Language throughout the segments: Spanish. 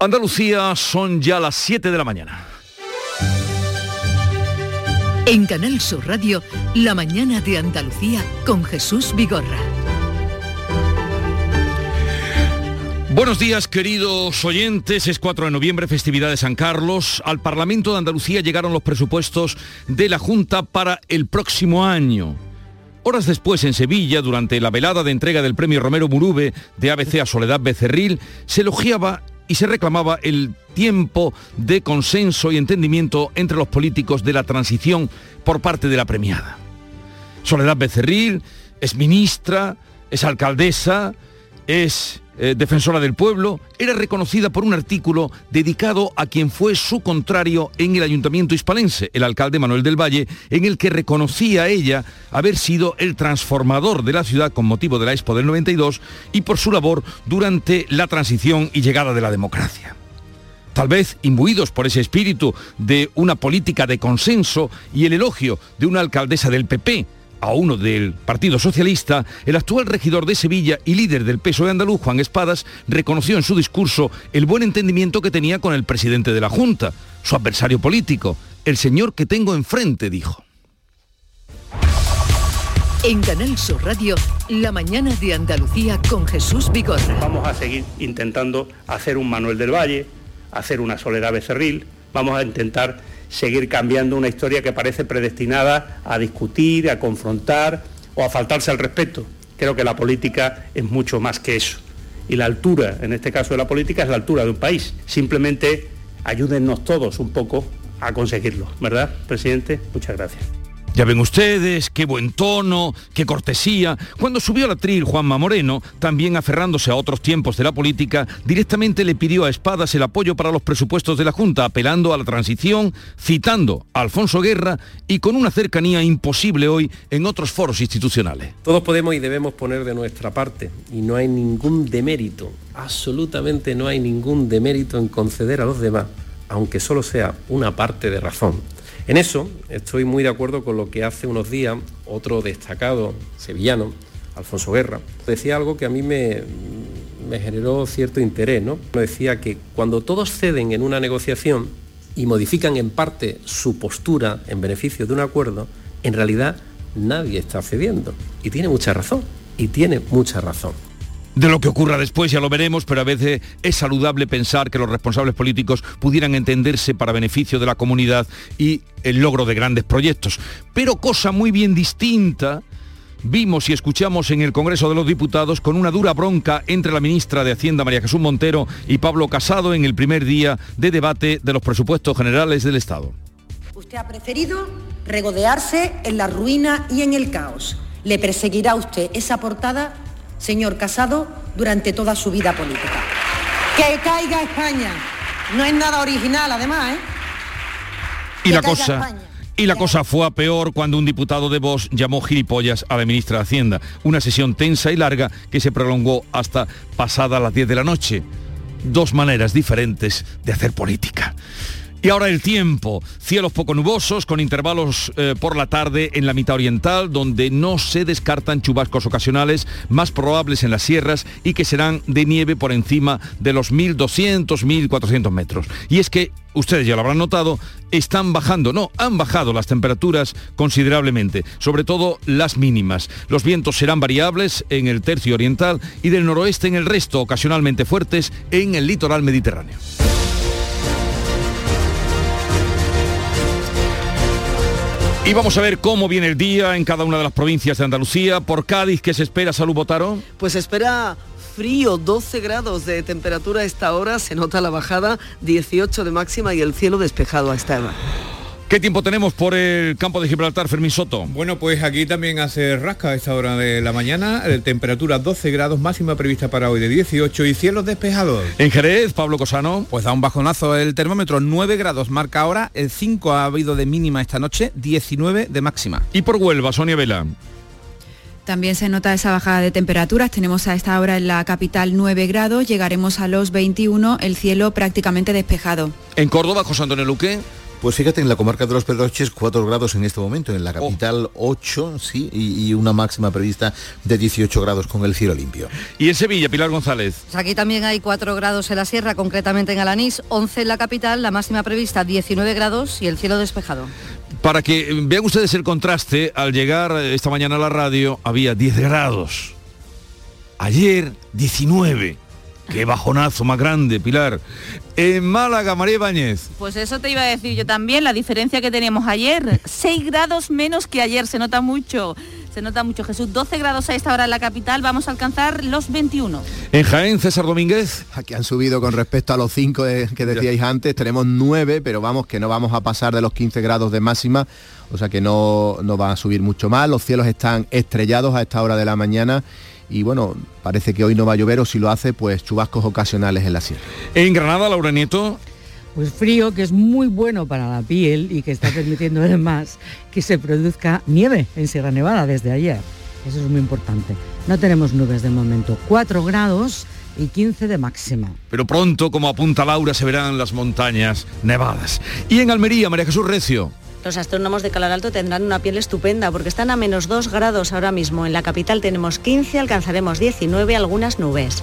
Andalucía son ya las 7 de la mañana. En Canal Sur Radio, La mañana de Andalucía con Jesús Vigorra. Buenos días, queridos oyentes. Es 4 de noviembre, festividad de San Carlos. Al Parlamento de Andalucía llegaron los presupuestos de la Junta para el próximo año. Horas después, en Sevilla, durante la velada de entrega del premio Romero Murube de ABC a Soledad Becerril, se elogiaba y se reclamaba el tiempo de consenso y entendimiento entre los políticos de la transición por parte de la premiada. Soledad Becerril es ministra, es alcaldesa, es eh, defensora del pueblo, era reconocida por un artículo dedicado a quien fue su contrario en el ayuntamiento hispalense, el alcalde Manuel del Valle, en el que reconocía a ella haber sido el transformador de la ciudad con motivo de la Expo del 92 y por su labor durante la transición y llegada de la democracia. Tal vez imbuidos por ese espíritu de una política de consenso y el elogio de una alcaldesa del PP, a uno del Partido Socialista, el actual regidor de Sevilla y líder del PSOE andaluz, Juan Espadas, reconoció en su discurso el buen entendimiento que tenía con el presidente de la Junta, su adversario político, el señor que tengo enfrente, dijo. En Canal Sur Radio, la mañana de Andalucía con Jesús Vigorra. Vamos a seguir intentando hacer un Manuel del Valle, hacer una Soledad Becerril, vamos a intentar seguir cambiando una historia que parece predestinada a discutir, a confrontar o a faltarse al respeto. Creo que la política es mucho más que eso. Y la altura, en este caso de la política, es la altura de un país. Simplemente ayúdennos todos un poco a conseguirlo, ¿verdad, presidente? Muchas gracias. Ya ven ustedes, qué buen tono, qué cortesía. Cuando subió al atril Juanma Moreno, también aferrándose a otros tiempos de la política, directamente le pidió a Espadas el apoyo para los presupuestos de la Junta, apelando a la transición, citando a Alfonso Guerra y con una cercanía imposible hoy en otros foros institucionales. Todos podemos y debemos poner de nuestra parte y no hay ningún demérito, absolutamente no hay ningún demérito en conceder a los demás, aunque solo sea una parte de razón en eso estoy muy de acuerdo con lo que hace unos días otro destacado sevillano, Alfonso Guerra, decía algo que a mí me, generó cierto interés, ¿no? Decía que cuando todos ceden en una negociación y modifican en parte su postura en beneficio de un acuerdo, en realidad nadie está cediendo. Y tiene mucha razón, y tiene mucha razón. De lo que ocurra después ya lo veremos, pero a veces es saludable pensar que los responsables políticos pudieran entenderse para beneficio de la comunidad y el logro de grandes proyectos. Pero cosa muy bien distinta vimos y escuchamos en el Congreso de los Diputados con una dura bronca entre la ministra de Hacienda María Jesús Montero y Pablo Casado en el primer día de debate de los presupuestos generales del Estado. Usted ha preferido regodearse en la ruina y en el caos. Le perseguirá usted esa portada señor Casado, durante toda su vida política. Que caiga España. No es nada original, además, ¿eh? Y la cosa... Y la cosa fue a peor cuando un diputado de Vox llamó gilipollas a la ministra de Hacienda. Una sesión tensa y larga que se prolongó hasta pasada las 10 de la noche. Dos maneras diferentes de hacer política. Y ahora el tiempo. Cielos poco nubosos con intervalos eh, por la tarde en la mitad oriental donde no se descartan chubascos ocasionales más probables en las sierras y que serán de nieve por encima de los 1.200, 1.400 metros. Y es que, ustedes ya lo habrán notado, están bajando, no, han bajado las temperaturas considerablemente, sobre todo las mínimas. Los vientos serán variables en el tercio oriental y del noroeste en el resto, ocasionalmente fuertes en el litoral mediterráneo. Y vamos a ver cómo viene el día en cada una de las provincias de Andalucía. Por Cádiz, ¿qué se espera, Salud Botaro? Pues espera frío, 12 grados de temperatura a esta hora, se nota la bajada, 18 de máxima y el cielo despejado a esta hora. ¿Qué tiempo tenemos por el campo de Gibraltar, Fermín Soto? Bueno, pues aquí también hace rasca a esta hora de la mañana, eh, temperatura 12 grados, máxima prevista para hoy de 18 y cielos despejados. En Jerez, Pablo Cosano. Pues da un bajonazo el termómetro, 9 grados marca ahora, el 5 ha habido de mínima esta noche, 19 de máxima. Y por Huelva, Sonia Vela. También se nota esa bajada de temperaturas. Tenemos a esta hora en la capital 9 grados, llegaremos a los 21, el cielo prácticamente despejado. En Córdoba, José Antonio Luque. Pues fíjate, en la comarca de los Pedroches 4 grados en este momento, en la capital 8, sí, y, una máxima prevista de 18 grados con el cielo limpio. Y en Sevilla, Pilar González. Pues aquí también hay 4 grados en la sierra, concretamente en Alanís, 11 en la capital, la máxima prevista 19 grados y el cielo despejado. Para que vean ustedes el contraste, al llegar esta mañana a la radio había 10 grados. Ayer 19 Qué bajonazo más grande, Pilar. En Málaga, María Ibáñez. Pues eso te iba a decir yo también, la diferencia que teníamos ayer. 6 grados menos que ayer, se nota mucho. Se nota mucho, Jesús. 12 grados a esta hora en la capital, vamos a alcanzar los 21. En Jaén, César Domínguez. Aquí han subido con respecto a los 5 que decíais antes, tenemos 9, pero vamos que no vamos a pasar de los 15 grados de máxima, o sea que no, no va a subir mucho más. Los cielos están estrellados a esta hora de la mañana y bueno, parece que hoy no va a llover o si lo hace, pues chubascos ocasionales en la sierra. En Granada, Laura Nieto. Pues frío, que es muy bueno para la piel y que está permitiendo además que se produzca nieve en Sierra Nevada desde ayer. Eso es muy importante. No tenemos nubes de momento. 4 grados y 15 de máxima. Pero pronto, como apunta Laura, se verán las montañas nevadas. Y en Almería, María Jesús Recio. Los astrónomos de Calar Alto tendrán una piel estupenda porque están a menos 2 grados ahora mismo. En la capital tenemos 15, alcanzaremos 19, algunas nubes.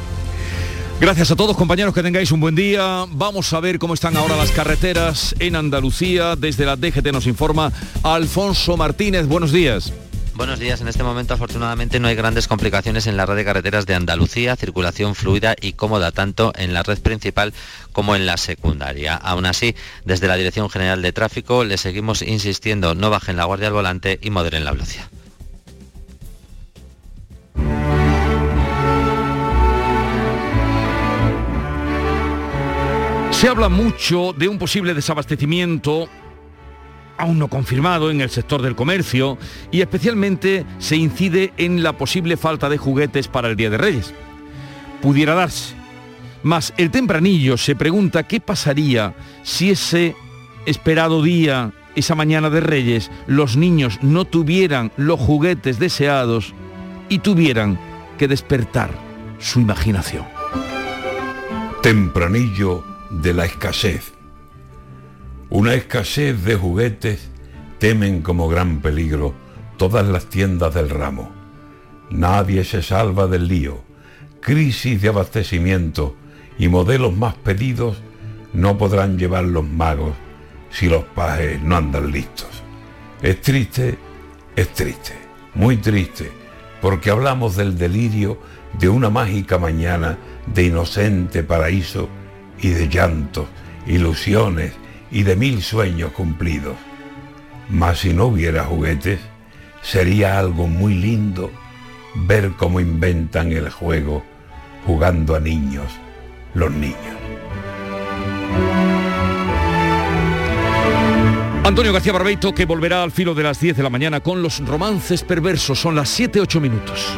Gracias a todos compañeros, que tengáis un buen día. Vamos a ver cómo están ahora las carreteras en Andalucía. Desde la DGT nos informa Alfonso Martínez. Buenos días. Buenos días. En este momento afortunadamente no hay grandes complicaciones en la red de carreteras de Andalucía, circulación fluida y cómoda tanto en la red principal como en la secundaria. Aún así, desde la Dirección General de Tráfico le seguimos insistiendo no bajen la guardia al volante y moderen la velocidad. Se habla mucho de un posible desabastecimiento aún no confirmado en el sector del comercio y especialmente se incide en la posible falta de juguetes para el Día de Reyes. Pudiera darse. Mas el tempranillo se pregunta qué pasaría si ese esperado día, esa mañana de Reyes, los niños no tuvieran los juguetes deseados y tuvieran que despertar su imaginación. Tempranillo de la escasez una escasez de juguetes temen como gran peligro todas las tiendas del ramo. Nadie se salva del lío. Crisis de abastecimiento y modelos más pedidos no podrán llevar los magos si los pajes no andan listos. Es triste, es triste, muy triste, porque hablamos del delirio de una mágica mañana de inocente paraíso y de llantos, ilusiones y de mil sueños cumplidos. Mas si no hubiera juguetes, sería algo muy lindo ver cómo inventan el juego jugando a niños, los niños. Antonio García Barbeito que volverá al filo de las 10 de la mañana con los romances perversos. Son las 7-8 minutos.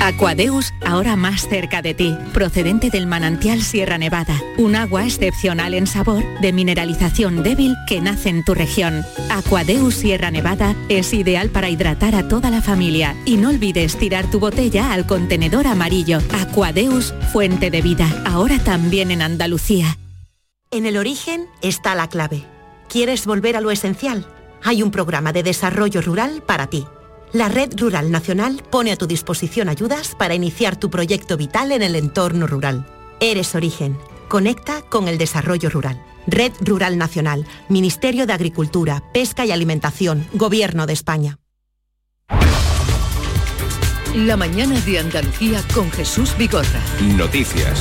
Aquadeus, ahora más cerca de ti, procedente del manantial Sierra Nevada, un agua excepcional en sabor, de mineralización débil que nace en tu región. Aquadeus Sierra Nevada es ideal para hidratar a toda la familia y no olvides tirar tu botella al contenedor amarillo. Aquadeus, fuente de vida, ahora también en Andalucía. En el origen está la clave. ¿Quieres volver a lo esencial? Hay un programa de desarrollo rural para ti la Red Rural Nacional pone a tu disposición ayudas para iniciar tu proyecto vital en el entorno rural. Eres origen. Conecta con el desarrollo rural. Red Rural Nacional, Ministerio de Agricultura, Pesca y Alimentación, Gobierno de España. La mañana de Andalucía con Jesús Bigorra. Noticias.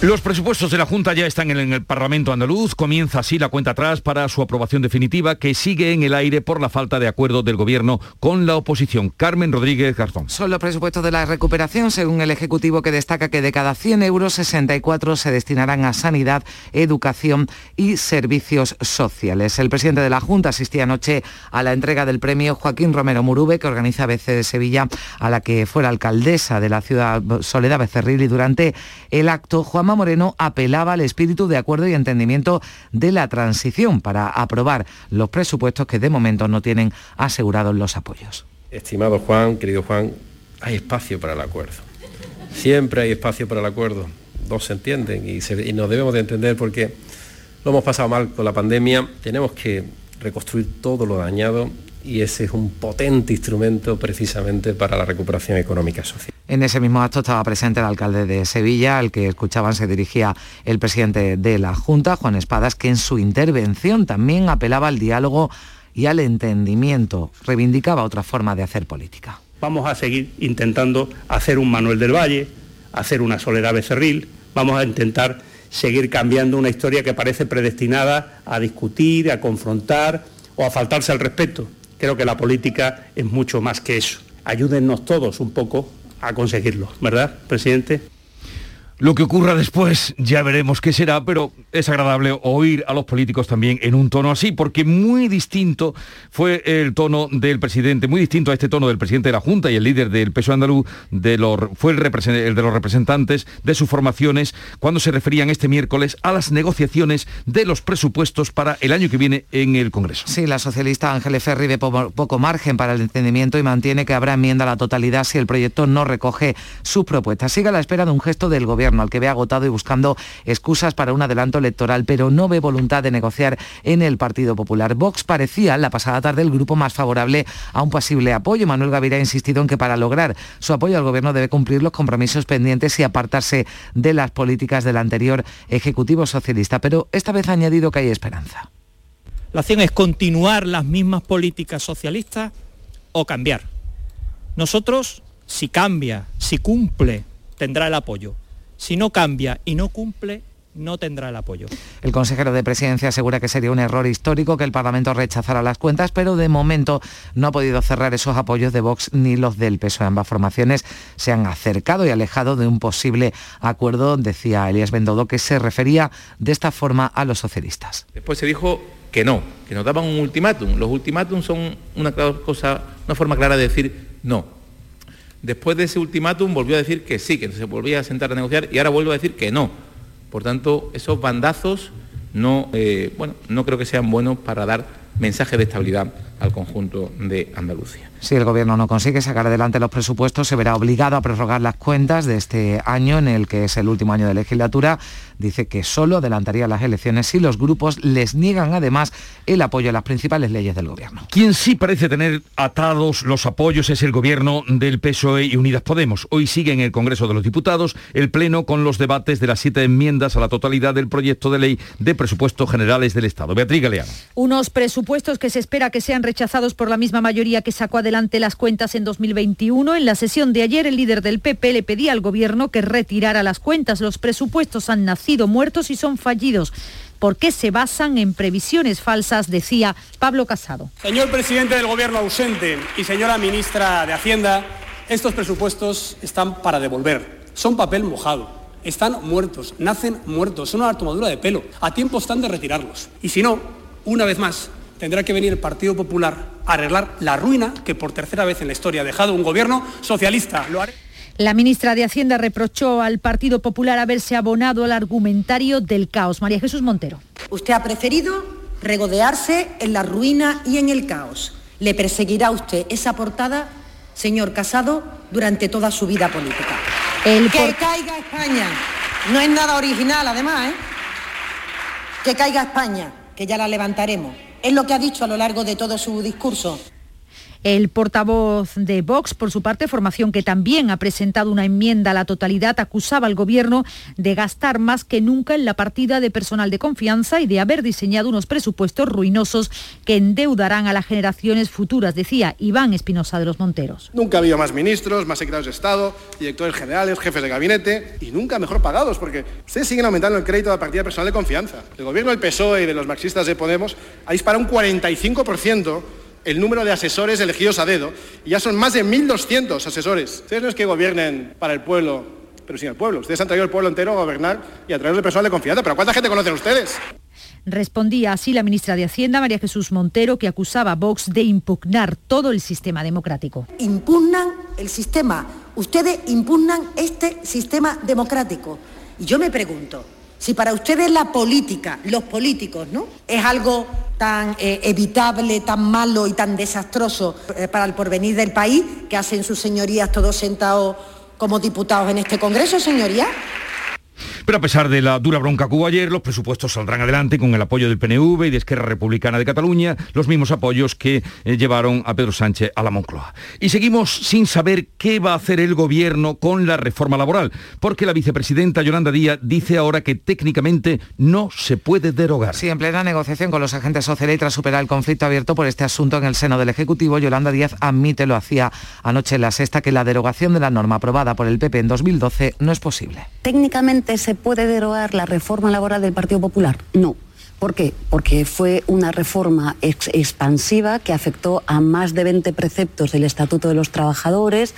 Los presupuestos de la Junta ya están en el Parlamento andaluz. Comienza así la cuenta atrás para su aprobación definitiva que sigue en el aire por la falta de acuerdo del Gobierno con la oposición. Carmen Rodríguez Garzón. Son los presupuestos de la recuperación, según el Ejecutivo, que destaca que de cada 100 euros, 64 se destinarán a sanidad, educación y servicios sociales. El presidente de la Junta asistía anoche a la entrega del premio Joaquín Romero Murube, que organiza BC de Sevilla, a la que fuera alcaldesa de la ciudad Soledad Becerril y durante el acto Juan Moreno apelaba al espíritu de acuerdo y entendimiento de la transición para aprobar los presupuestos que de momento no tienen asegurados los apoyos. Estimado Juan, querido Juan, hay espacio para el acuerdo. Siempre hay espacio para el acuerdo. Dos se entienden y, y nos debemos de entender porque lo hemos pasado mal con la pandemia. Tenemos que reconstruir todo lo dañado y ese es un potente instrumento precisamente para la recuperación económica y social. En ese mismo acto estaba presente el alcalde de Sevilla, al que escuchaban se dirigía el presidente de la Junta, Juan Espadas, que en su intervención también apelaba al diálogo y al entendimiento, reivindicaba otra forma de hacer política. Vamos a seguir intentando hacer un Manuel del Valle, hacer una Soledad Becerril, vamos a intentar seguir cambiando una historia que parece predestinada a discutir, a confrontar o a faltarse al respeto. Creo que la política es mucho más que eso. Ayúdennos todos un poco a conseguirlo, ¿verdad, presidente? Lo que ocurra después ya veremos qué será, pero es agradable oír a los políticos también en un tono así, porque muy distinto fue el tono del presidente, muy distinto a este tono del presidente de la Junta y el líder del peso andaluz, de los, fue el, de los representantes de sus formaciones, cuando se referían este miércoles a las negociaciones de los presupuestos para el año que viene en el Congreso. Sí, la socialista Ángeles Ferri ve poco margen para el entendimiento y mantiene que habrá enmienda a la totalidad si el proyecto no recoge sus propuestas. Sigue a la espera de un gesto del gobierno al que ve agotado y buscando excusas para un adelanto electoral, pero no ve voluntad de negociar en el Partido Popular. Vox parecía la pasada tarde el grupo más favorable a un posible apoyo. Manuel Gaviria ha insistido en que para lograr su apoyo al gobierno debe cumplir los compromisos pendientes y apartarse de las políticas del anterior Ejecutivo Socialista, pero esta vez ha añadido que hay esperanza. La acción es continuar las mismas políticas socialistas o cambiar. Nosotros, si cambia, si cumple, tendrá el apoyo. Si no cambia y no cumple, no tendrá el apoyo. El consejero de Presidencia asegura que sería un error histórico que el Parlamento rechazara las cuentas, pero de momento no ha podido cerrar esos apoyos de Vox ni los del PSOE. Ambas formaciones se han acercado y alejado de un posible acuerdo, decía Elías Bendodo, que se refería de esta forma a los socialistas. Después se dijo que no, que nos daban un ultimátum. Los ultimátums son una, cosa, una forma clara de decir no. Después de ese ultimátum volvió a decir que sí, que se volvía a sentar a negociar y ahora vuelve a decir que no. Por tanto, esos bandazos no, eh, bueno, no creo que sean buenos para dar mensaje de estabilidad al conjunto de Andalucía. Si el Gobierno no consigue sacar adelante los presupuestos, se verá obligado a prorrogar las cuentas de este año, en el que es el último año de legislatura. Dice que solo adelantaría las elecciones si los grupos les niegan además el apoyo a las principales leyes del Gobierno. Quien sí parece tener atados los apoyos es el Gobierno del PSOE y Unidas Podemos. Hoy sigue en el Congreso de los Diputados el Pleno con los debates de las siete enmiendas a la totalidad del proyecto de ley de presupuestos generales del Estado. Beatriz Galeano. Unos presupuestos que se espera que sean rechazados por la misma mayoría que sacó adelante las cuentas en 2021. En la sesión de ayer, el líder del PP le pedía al Gobierno que retirara las cuentas. Los presupuestos han nacido muertos y son fallidos porque se basan en previsiones falsas, decía Pablo Casado. Señor presidente del Gobierno ausente y señora ministra de Hacienda, estos presupuestos están para devolver. Son papel mojado. Están muertos, nacen muertos, son una tomadura de pelo. A tiempo están de retirarlos. Y si no, una vez más, tendrá que venir el Partido Popular a arreglar la ruina que por tercera vez en la historia ha dejado un gobierno socialista. La ministra de Hacienda reprochó al Partido Popular haberse abonado al argumentario del caos. María Jesús Montero. Usted ha preferido regodearse en la ruina y en el caos. Le perseguirá a usted esa portada, señor Casado, durante toda su vida política. El que caiga España. No es nada original, además, ¿eh? Que caiga España, que ya la levantaremos. Es lo que ha dicho a lo largo de todo su discurso. El portavoz de Vox, por su parte, formación que también ha presentado una enmienda a la totalidad, acusaba al Gobierno de gastar más que nunca en la partida de personal de confianza y de haber diseñado unos presupuestos ruinosos que endeudarán a las generaciones futuras, decía Iván Espinosa de los Monteros. Nunca ha habido más ministros, más secretarios de Estado, directores generales, jefes de gabinete y nunca mejor pagados, porque ustedes siguen aumentando el crédito de la partida de personal de confianza. El gobierno del PSOE y de los marxistas de Podemos ha disparado un 45% el número de asesores elegidos a dedo y ya son más de 1.200 asesores. Ustedes no es que gobiernen para el pueblo, pero sin el pueblo. Ustedes han traído el pueblo entero a gobernar y a través de personal de confianza. ¿Pero cuánta gente conocen ustedes? Respondía así la ministra de Hacienda, María Jesús Montero, que acusaba a Vox de impugnar todo el sistema democrático. Impugnan el sistema. Ustedes impugnan este sistema democrático. Y yo me pregunto, si para ustedes la política, los políticos, ¿no? Es algo tan eh, evitable, tan malo y tan desastroso eh, para el porvenir del país, que hacen sus señorías todos sentados como diputados en este Congreso, señoría. Pero a pesar de la dura bronca que hubo ayer, los presupuestos saldrán adelante con el apoyo del PNV y de Esquerra Republicana de Cataluña, los mismos apoyos que eh, llevaron a Pedro Sánchez a la Moncloa. Y seguimos sin saber qué va a hacer el gobierno con la reforma laboral, porque la vicepresidenta Yolanda Díaz dice ahora que técnicamente no se puede derogar. Sí, en plena negociación con los agentes sociales y tras superar el conflicto abierto por este asunto en el seno del Ejecutivo, Yolanda Díaz admite, lo hacía anoche en la sexta, que la derogación de la norma aprobada por el PP en 2012 no es posible. Técnicamente se puede derogar la reforma laboral del Partido Popular? No. ¿Por qué? Porque fue una reforma ex expansiva que afectó a más de 20 preceptos del Estatuto de los Trabajadores,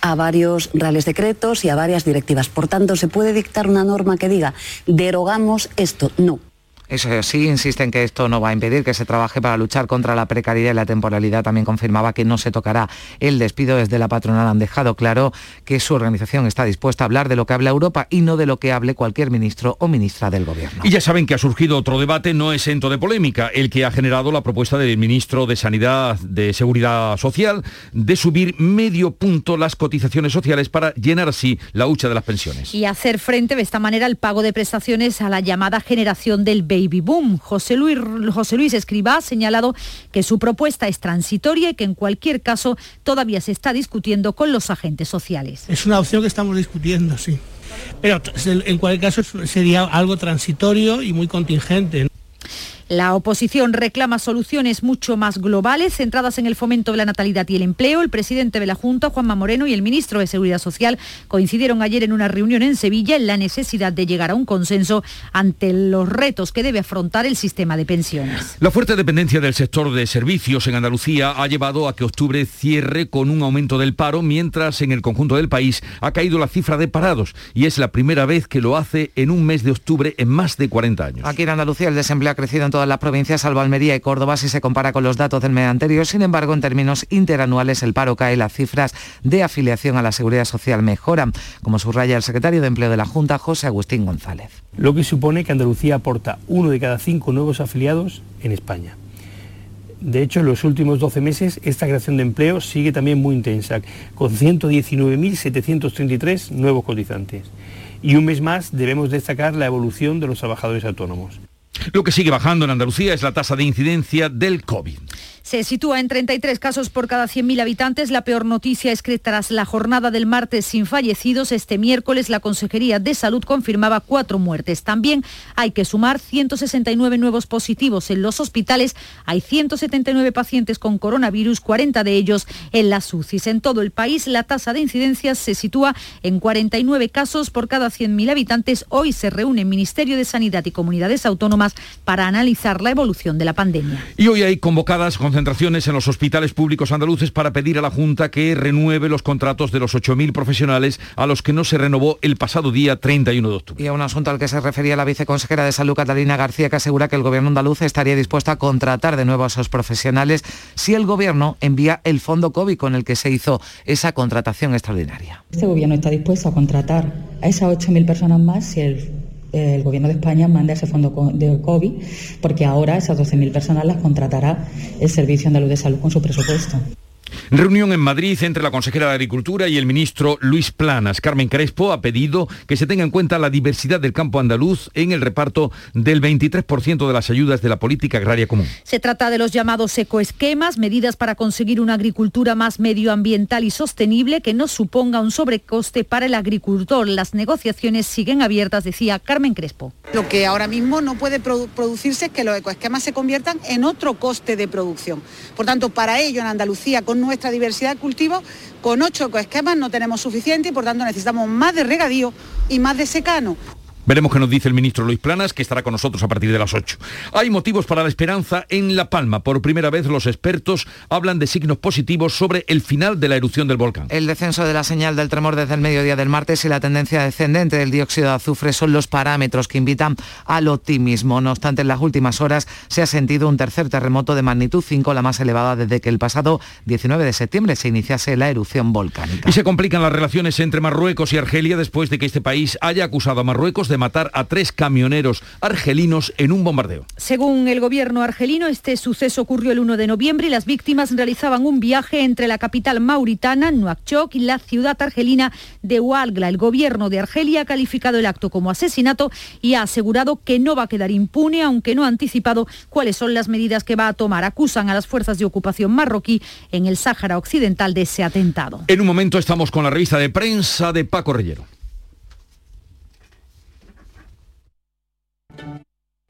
a varios reales decretos y a varias directivas. Por tanto, ¿se puede dictar una norma que diga derogamos esto? No. Eso sí, insisten que esto no va a impedir que se trabaje para luchar contra la precariedad y la temporalidad. También confirmaba que no se tocará el despido. Desde la patronal han dejado claro que su organización está dispuesta a hablar de lo que habla Europa y no de lo que hable cualquier ministro o ministra del Gobierno. Y ya saben que ha surgido otro debate no exento de polémica, el que ha generado la propuesta del ministro de Sanidad de Seguridad Social de subir medio punto las cotizaciones sociales para llenar así la hucha de las pensiones. Y hacer frente de esta manera al pago de prestaciones a la llamada generación del baby boom. José Luis, José Luis Escribá ha señalado que su propuesta es transitoria y que en cualquier caso todavía se está discutiendo con los agentes sociales. Es una opción que estamos discutiendo, sí. Pero en cualquier caso sería algo transitorio y muy contingente. La oposición reclama soluciones mucho más globales, centradas en el fomento de la natalidad y el empleo. El presidente de la Junta, Juanma Moreno, y el ministro de Seguridad Social coincidieron ayer en una reunión en Sevilla en la necesidad de llegar a un consenso ante los retos que debe afrontar el sistema de pensiones. La fuerte dependencia del sector de servicios en Andalucía ha llevado a que octubre cierre con un aumento del paro, mientras en el conjunto del país ha caído la cifra de parados y es la primera vez que lo hace en un mes de octubre en más de 40 años. Aquí en Andalucía el desempleo ha crecido en todas las provincias, salvo Almería y Córdoba, si se compara con los datos del mes anterior. Sin embargo, en términos interanuales, el paro cae, las cifras de afiliación a la seguridad social mejoran, como subraya el secretario de Empleo de la Junta, José Agustín González. Lo que supone que Andalucía aporta uno de cada cinco nuevos afiliados en España. De hecho, en los últimos 12 meses esta creación de empleo sigue también muy intensa, con 119.733 nuevos cotizantes. Y un mes más debemos destacar la evolución de los trabajadores autónomos. Lo que sigue bajando en Andalucía es la tasa de incidencia del COVID. Se sitúa en 33 casos por cada 100.000 habitantes. La peor noticia es que tras la jornada del martes sin fallecidos, este miércoles la Consejería de Salud confirmaba cuatro muertes. También hay que sumar 169 nuevos positivos en los hospitales. Hay 179 pacientes con coronavirus, 40 de ellos en las UCIs. En todo el país la tasa de incidencias se sitúa en 49 casos por cada 100.000 habitantes. Hoy se reúne el Ministerio de Sanidad y Comunidades Autónomas para analizar la evolución de la pandemia. Y hoy hay convocadas concentraciones en los hospitales públicos andaluces para pedir a la Junta que renueve los contratos de los 8.000 profesionales a los que no se renovó el pasado día 31 de octubre. Y a un asunto al que se refería la viceconsejera de Salud, Catalina García, que asegura que el gobierno andaluz estaría dispuesto a contratar de nuevo a esos profesionales si el gobierno envía el fondo COVID con el que se hizo esa contratación extraordinaria. Este gobierno está dispuesto a contratar a esas 8.000 personas más si el el Gobierno de España manda ese fondo de COVID, porque ahora esas 12.000 personas las contratará el Servicio Andaluz de Salud con su presupuesto. Reunión en Madrid entre la consejera de Agricultura y el ministro Luis Planas. Carmen Crespo ha pedido que se tenga en cuenta la diversidad del campo andaluz en el reparto del 23% de las ayudas de la política agraria común. Se trata de los llamados ecoesquemas, medidas para conseguir una agricultura más medioambiental y sostenible que no suponga un sobrecoste para el agricultor. Las negociaciones siguen abiertas, decía Carmen Crespo. Lo que ahora mismo no puede producirse es que los ecoesquemas se conviertan en otro coste de producción. Por tanto, para ello en Andalucía, con nuestra diversidad de cultivos, con ocho ecoesquemas no tenemos suficiente y por tanto necesitamos más de regadío y más de secano. Veremos qué nos dice el ministro Luis Planas, que estará con nosotros a partir de las 8. Hay motivos para la esperanza en La Palma. Por primera vez los expertos hablan de signos positivos sobre el final de la erupción del volcán. El descenso de la señal del tremor desde el mediodía del martes y la tendencia descendente del dióxido de azufre son los parámetros que invitan al optimismo. No obstante, en las últimas horas se ha sentido un tercer terremoto de magnitud 5, la más elevada desde que el pasado 19 de septiembre se iniciase la erupción volcánica. Y se complican las relaciones entre Marruecos y Argelia después de que este país haya acusado a Marruecos de de matar a tres camioneros argelinos en un bombardeo. Según el gobierno argelino, este suceso ocurrió el 1 de noviembre y las víctimas realizaban un viaje entre la capital mauritana, Nuakchot, y la ciudad argelina de Ouargla. El gobierno de Argelia ha calificado el acto como asesinato y ha asegurado que no va a quedar impune, aunque no ha anticipado cuáles son las medidas que va a tomar. Acusan a las fuerzas de ocupación marroquí en el Sáhara Occidental de ese atentado. En un momento estamos con la revista de prensa de Paco Rellero.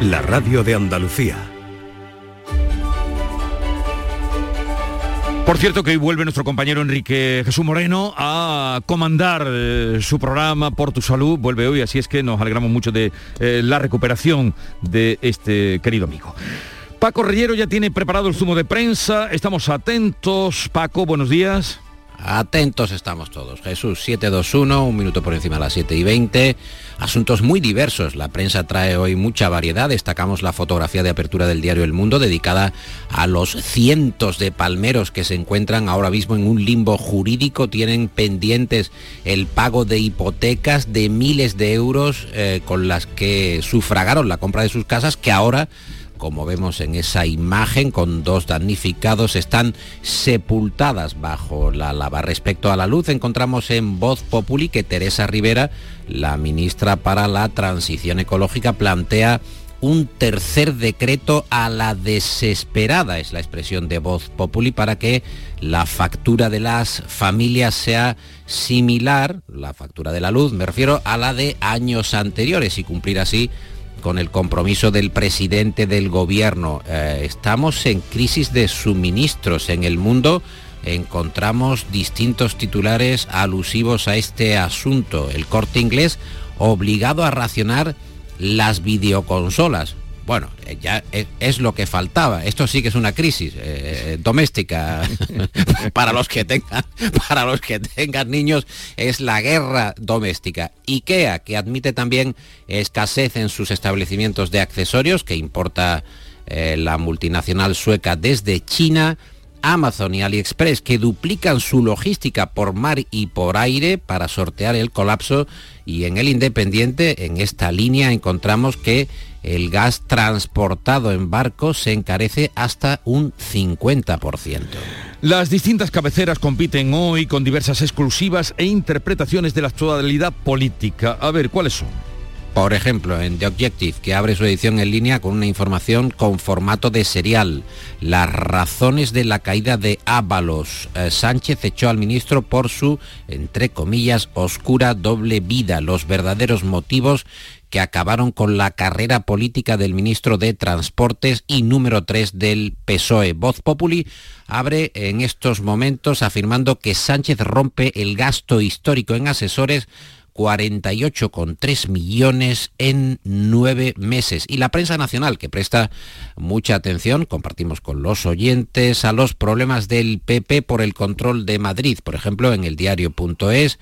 la radio de Andalucía. Por cierto que hoy vuelve nuestro compañero Enrique Jesús Moreno a comandar eh, su programa Por tu Salud. Vuelve hoy, así es que nos alegramos mucho de eh, la recuperación de este querido amigo. Paco Reyero ya tiene preparado el zumo de prensa. Estamos atentos. Paco, buenos días. Atentos estamos todos. Jesús 721, un minuto por encima de las 7 y 20. Asuntos muy diversos. La prensa trae hoy mucha variedad. Destacamos la fotografía de apertura del diario El Mundo dedicada a los cientos de palmeros que se encuentran ahora mismo en un limbo jurídico. Tienen pendientes el pago de hipotecas de miles de euros eh, con las que sufragaron la compra de sus casas que ahora como vemos en esa imagen, con dos damnificados, están sepultadas bajo la lava. Respecto a la luz, encontramos en Voz Populi que Teresa Rivera, la ministra para la Transición Ecológica, plantea un tercer decreto a la desesperada, es la expresión de Voz Populi, para que la factura de las familias sea similar, la factura de la luz, me refiero a la de años anteriores y cumplir así con el compromiso del presidente del gobierno. Eh, estamos en crisis de suministros en el mundo. Encontramos distintos titulares alusivos a este asunto. El corte inglés obligado a racionar las videoconsolas. Bueno, eh, ya es, lo que faltaba. Esto sí que es una crisis eh, doméstica para los que tengan para los que tengan niños es la guerra doméstica. IKEA que admite también escasez en sus establecimientos de accesorios que importa eh, la multinacional sueca desde China. Amazon y AliExpress que duplican su logística por mar y por aire para sortear el colapso y en el Independiente en esta línea encontramos que el gas transportado en barcos se encarece hasta un 50%. Las distintas cabeceras compiten hoy con diversas exclusivas e interpretaciones de la actualidad política. A ver, ¿cuáles son? Por ejemplo, en The Objective, que abre su edición en línea con una información con formato de serial. Las razones de la caída de Ábalos. Eh, Sánchez echó al ministro por su, entre comillas, oscura doble vida. Los verdaderos motivos que acabaron con la carrera política del ministro de Transportes y número 3 del PSOE. Voz Populi abre en estos momentos afirmando que Sánchez rompe el gasto histórico en asesores 48,3 millones en nueve meses. Y la prensa nacional, que presta mucha atención, compartimos con los oyentes, a los problemas del PP por el control de Madrid. Por ejemplo, en el diario.es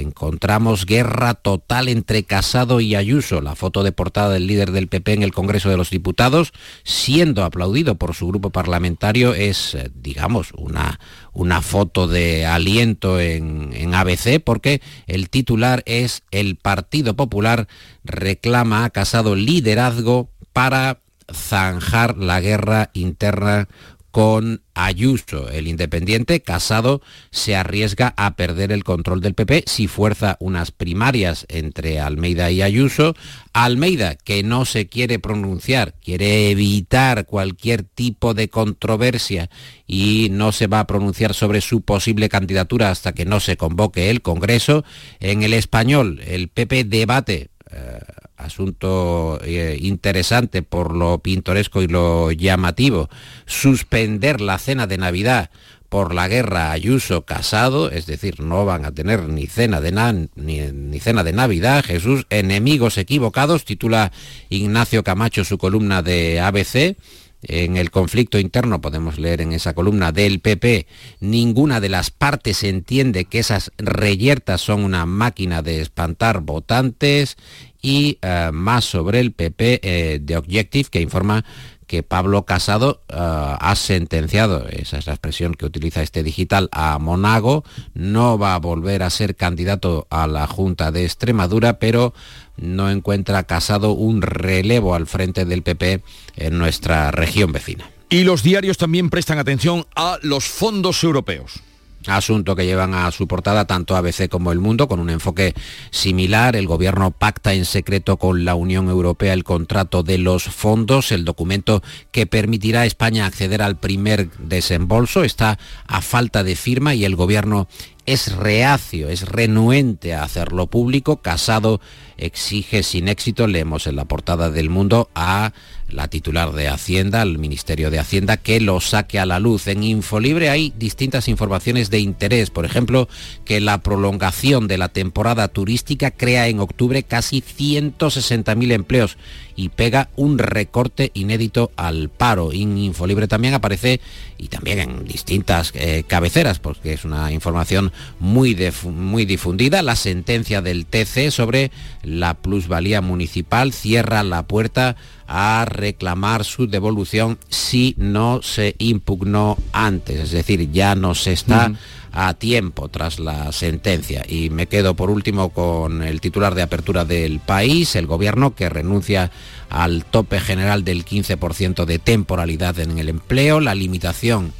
encontramos guerra total entre Casado y Ayuso, la foto de portada del líder del PP en el Congreso de los Diputados, siendo aplaudido por su grupo parlamentario, es, eh, digamos, una, una foto de aliento en, en ABC, porque el titular es El Partido Popular reclama a Casado liderazgo para zanjar la guerra interna con Ayuso. El independiente Casado se arriesga a perder el control del PP si fuerza unas primarias entre Almeida y Ayuso. Almeida, que no se quiere pronunciar, quiere evitar cualquier tipo de controversia y no se va a pronunciar sobre su posible candidatura hasta que no se convoque el Congreso. En el español, el PP debate. Eh, asunto eh, interesante por lo pintoresco y lo llamativo, suspender la cena de Navidad por la guerra Ayuso Casado, es decir, no van a tener ni cena de, ni, ni, cena de Navidad, Jesús, enemigos equivocados, titula Ignacio Camacho su columna de ABC. En el conflicto interno podemos leer en esa columna del PP, ninguna de las partes entiende que esas reyertas son una máquina de espantar votantes y eh, más sobre el PP eh, de Objective que informa que Pablo Casado eh, ha sentenciado, esa es la expresión que utiliza este digital, a Monago, no va a volver a ser candidato a la Junta de Extremadura, pero no encuentra Casado un relevo al frente del PP en nuestra región vecina. Y los diarios también prestan atención a los fondos europeos asunto que llevan a su portada tanto ABC como El Mundo, con un enfoque similar. El gobierno pacta en secreto con la Unión Europea el contrato de los fondos. El documento que permitirá a España acceder al primer desembolso está a falta de firma y el gobierno es reacio, es renuente a hacerlo público. Casado exige sin éxito, leemos en la portada del mundo, a la titular de Hacienda, al Ministerio de Hacienda, que lo saque a la luz. En Infolibre hay distintas informaciones de interés, por ejemplo, que la prolongación de la temporada turística crea en octubre casi 160.000 empleos y pega un recorte inédito al paro. En Infolibre también aparece, y también en distintas eh, cabeceras, porque es una información muy, muy difundida, la sentencia del TC sobre la plusvalía municipal cierra la puerta a reclamar su devolución si no se impugnó antes, es decir, ya no se está a tiempo tras la sentencia. Y me quedo por último con el titular de apertura del país, el gobierno que renuncia al tope general del 15% de temporalidad en el empleo, la limitación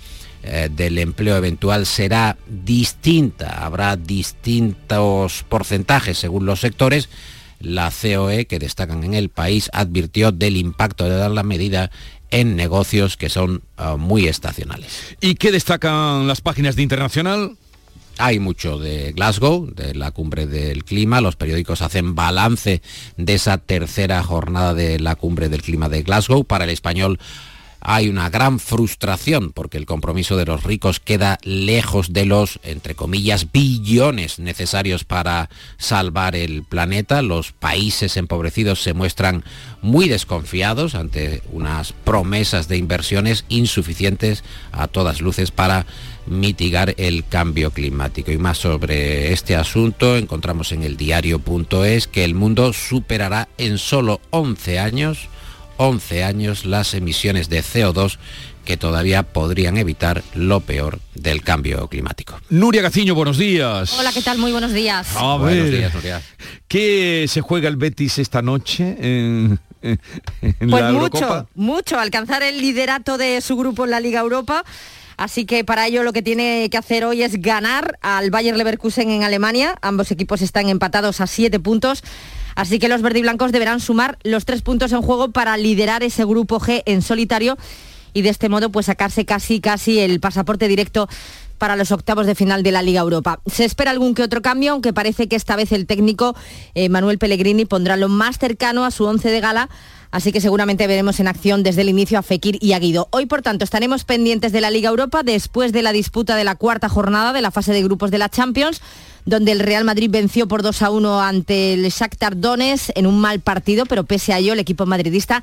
eh, del empleo eventual será distinta, habrá distintos porcentajes según los sectores. La COE, que destacan en el país, advirtió del impacto de dar la medida en negocios que son uh, muy estacionales. ¿Y qué destacan las páginas de Internacional? Hay mucho de Glasgow, de la cumbre del clima. Los periódicos hacen balance de esa tercera jornada de la cumbre del clima de Glasgow. Para el español hay una gran frustración porque el compromiso de los ricos queda lejos de los, entre comillas, billones necesarios para salvar el planeta. Los países empobrecidos se muestran muy desconfiados ante unas promesas de inversiones insuficientes a todas luces para mitigar el cambio climático. Y más sobre este asunto encontramos en el diario.es que el mundo superará en solo 11 años 11 años las emisiones de CO2 que todavía podrían evitar lo peor del cambio climático. Nuria Gaciño, buenos días. Hola, ¿qué tal? Muy buenos días. buenos días, Nuria. ¿Qué se juega el Betis esta noche en, pues mucho, mucho. Alcanzar el liderato de su grupo en la Liga Europa. Así que para ello lo que tiene que hacer hoy es ganar al Bayer Leverkusen en Alemania. Ambos equipos están empatados a siete puntos. Así que los verdiblancos deberán sumar los tres puntos en juego para liderar ese grupo G en solitario y de este modo pues sacarse casi casi el pasaporte directo para los octavos de final de la Liga Europa. Se espera algún que otro cambio, aunque parece que esta vez el técnico eh, Manuel Pellegrini pondrá lo más cercano a su once de gala Así que seguramente veremos en acción desde el inicio a Fekir y a Guido. Hoy, por tanto, estaremos pendientes de la Liga Europa después de la disputa de la cuarta jornada de la fase de grupos de la Champions donde el Real Madrid venció por 2 a 1 ante el Shakhtar Donetsk en un mal partido, pero pese a ello el equipo madridista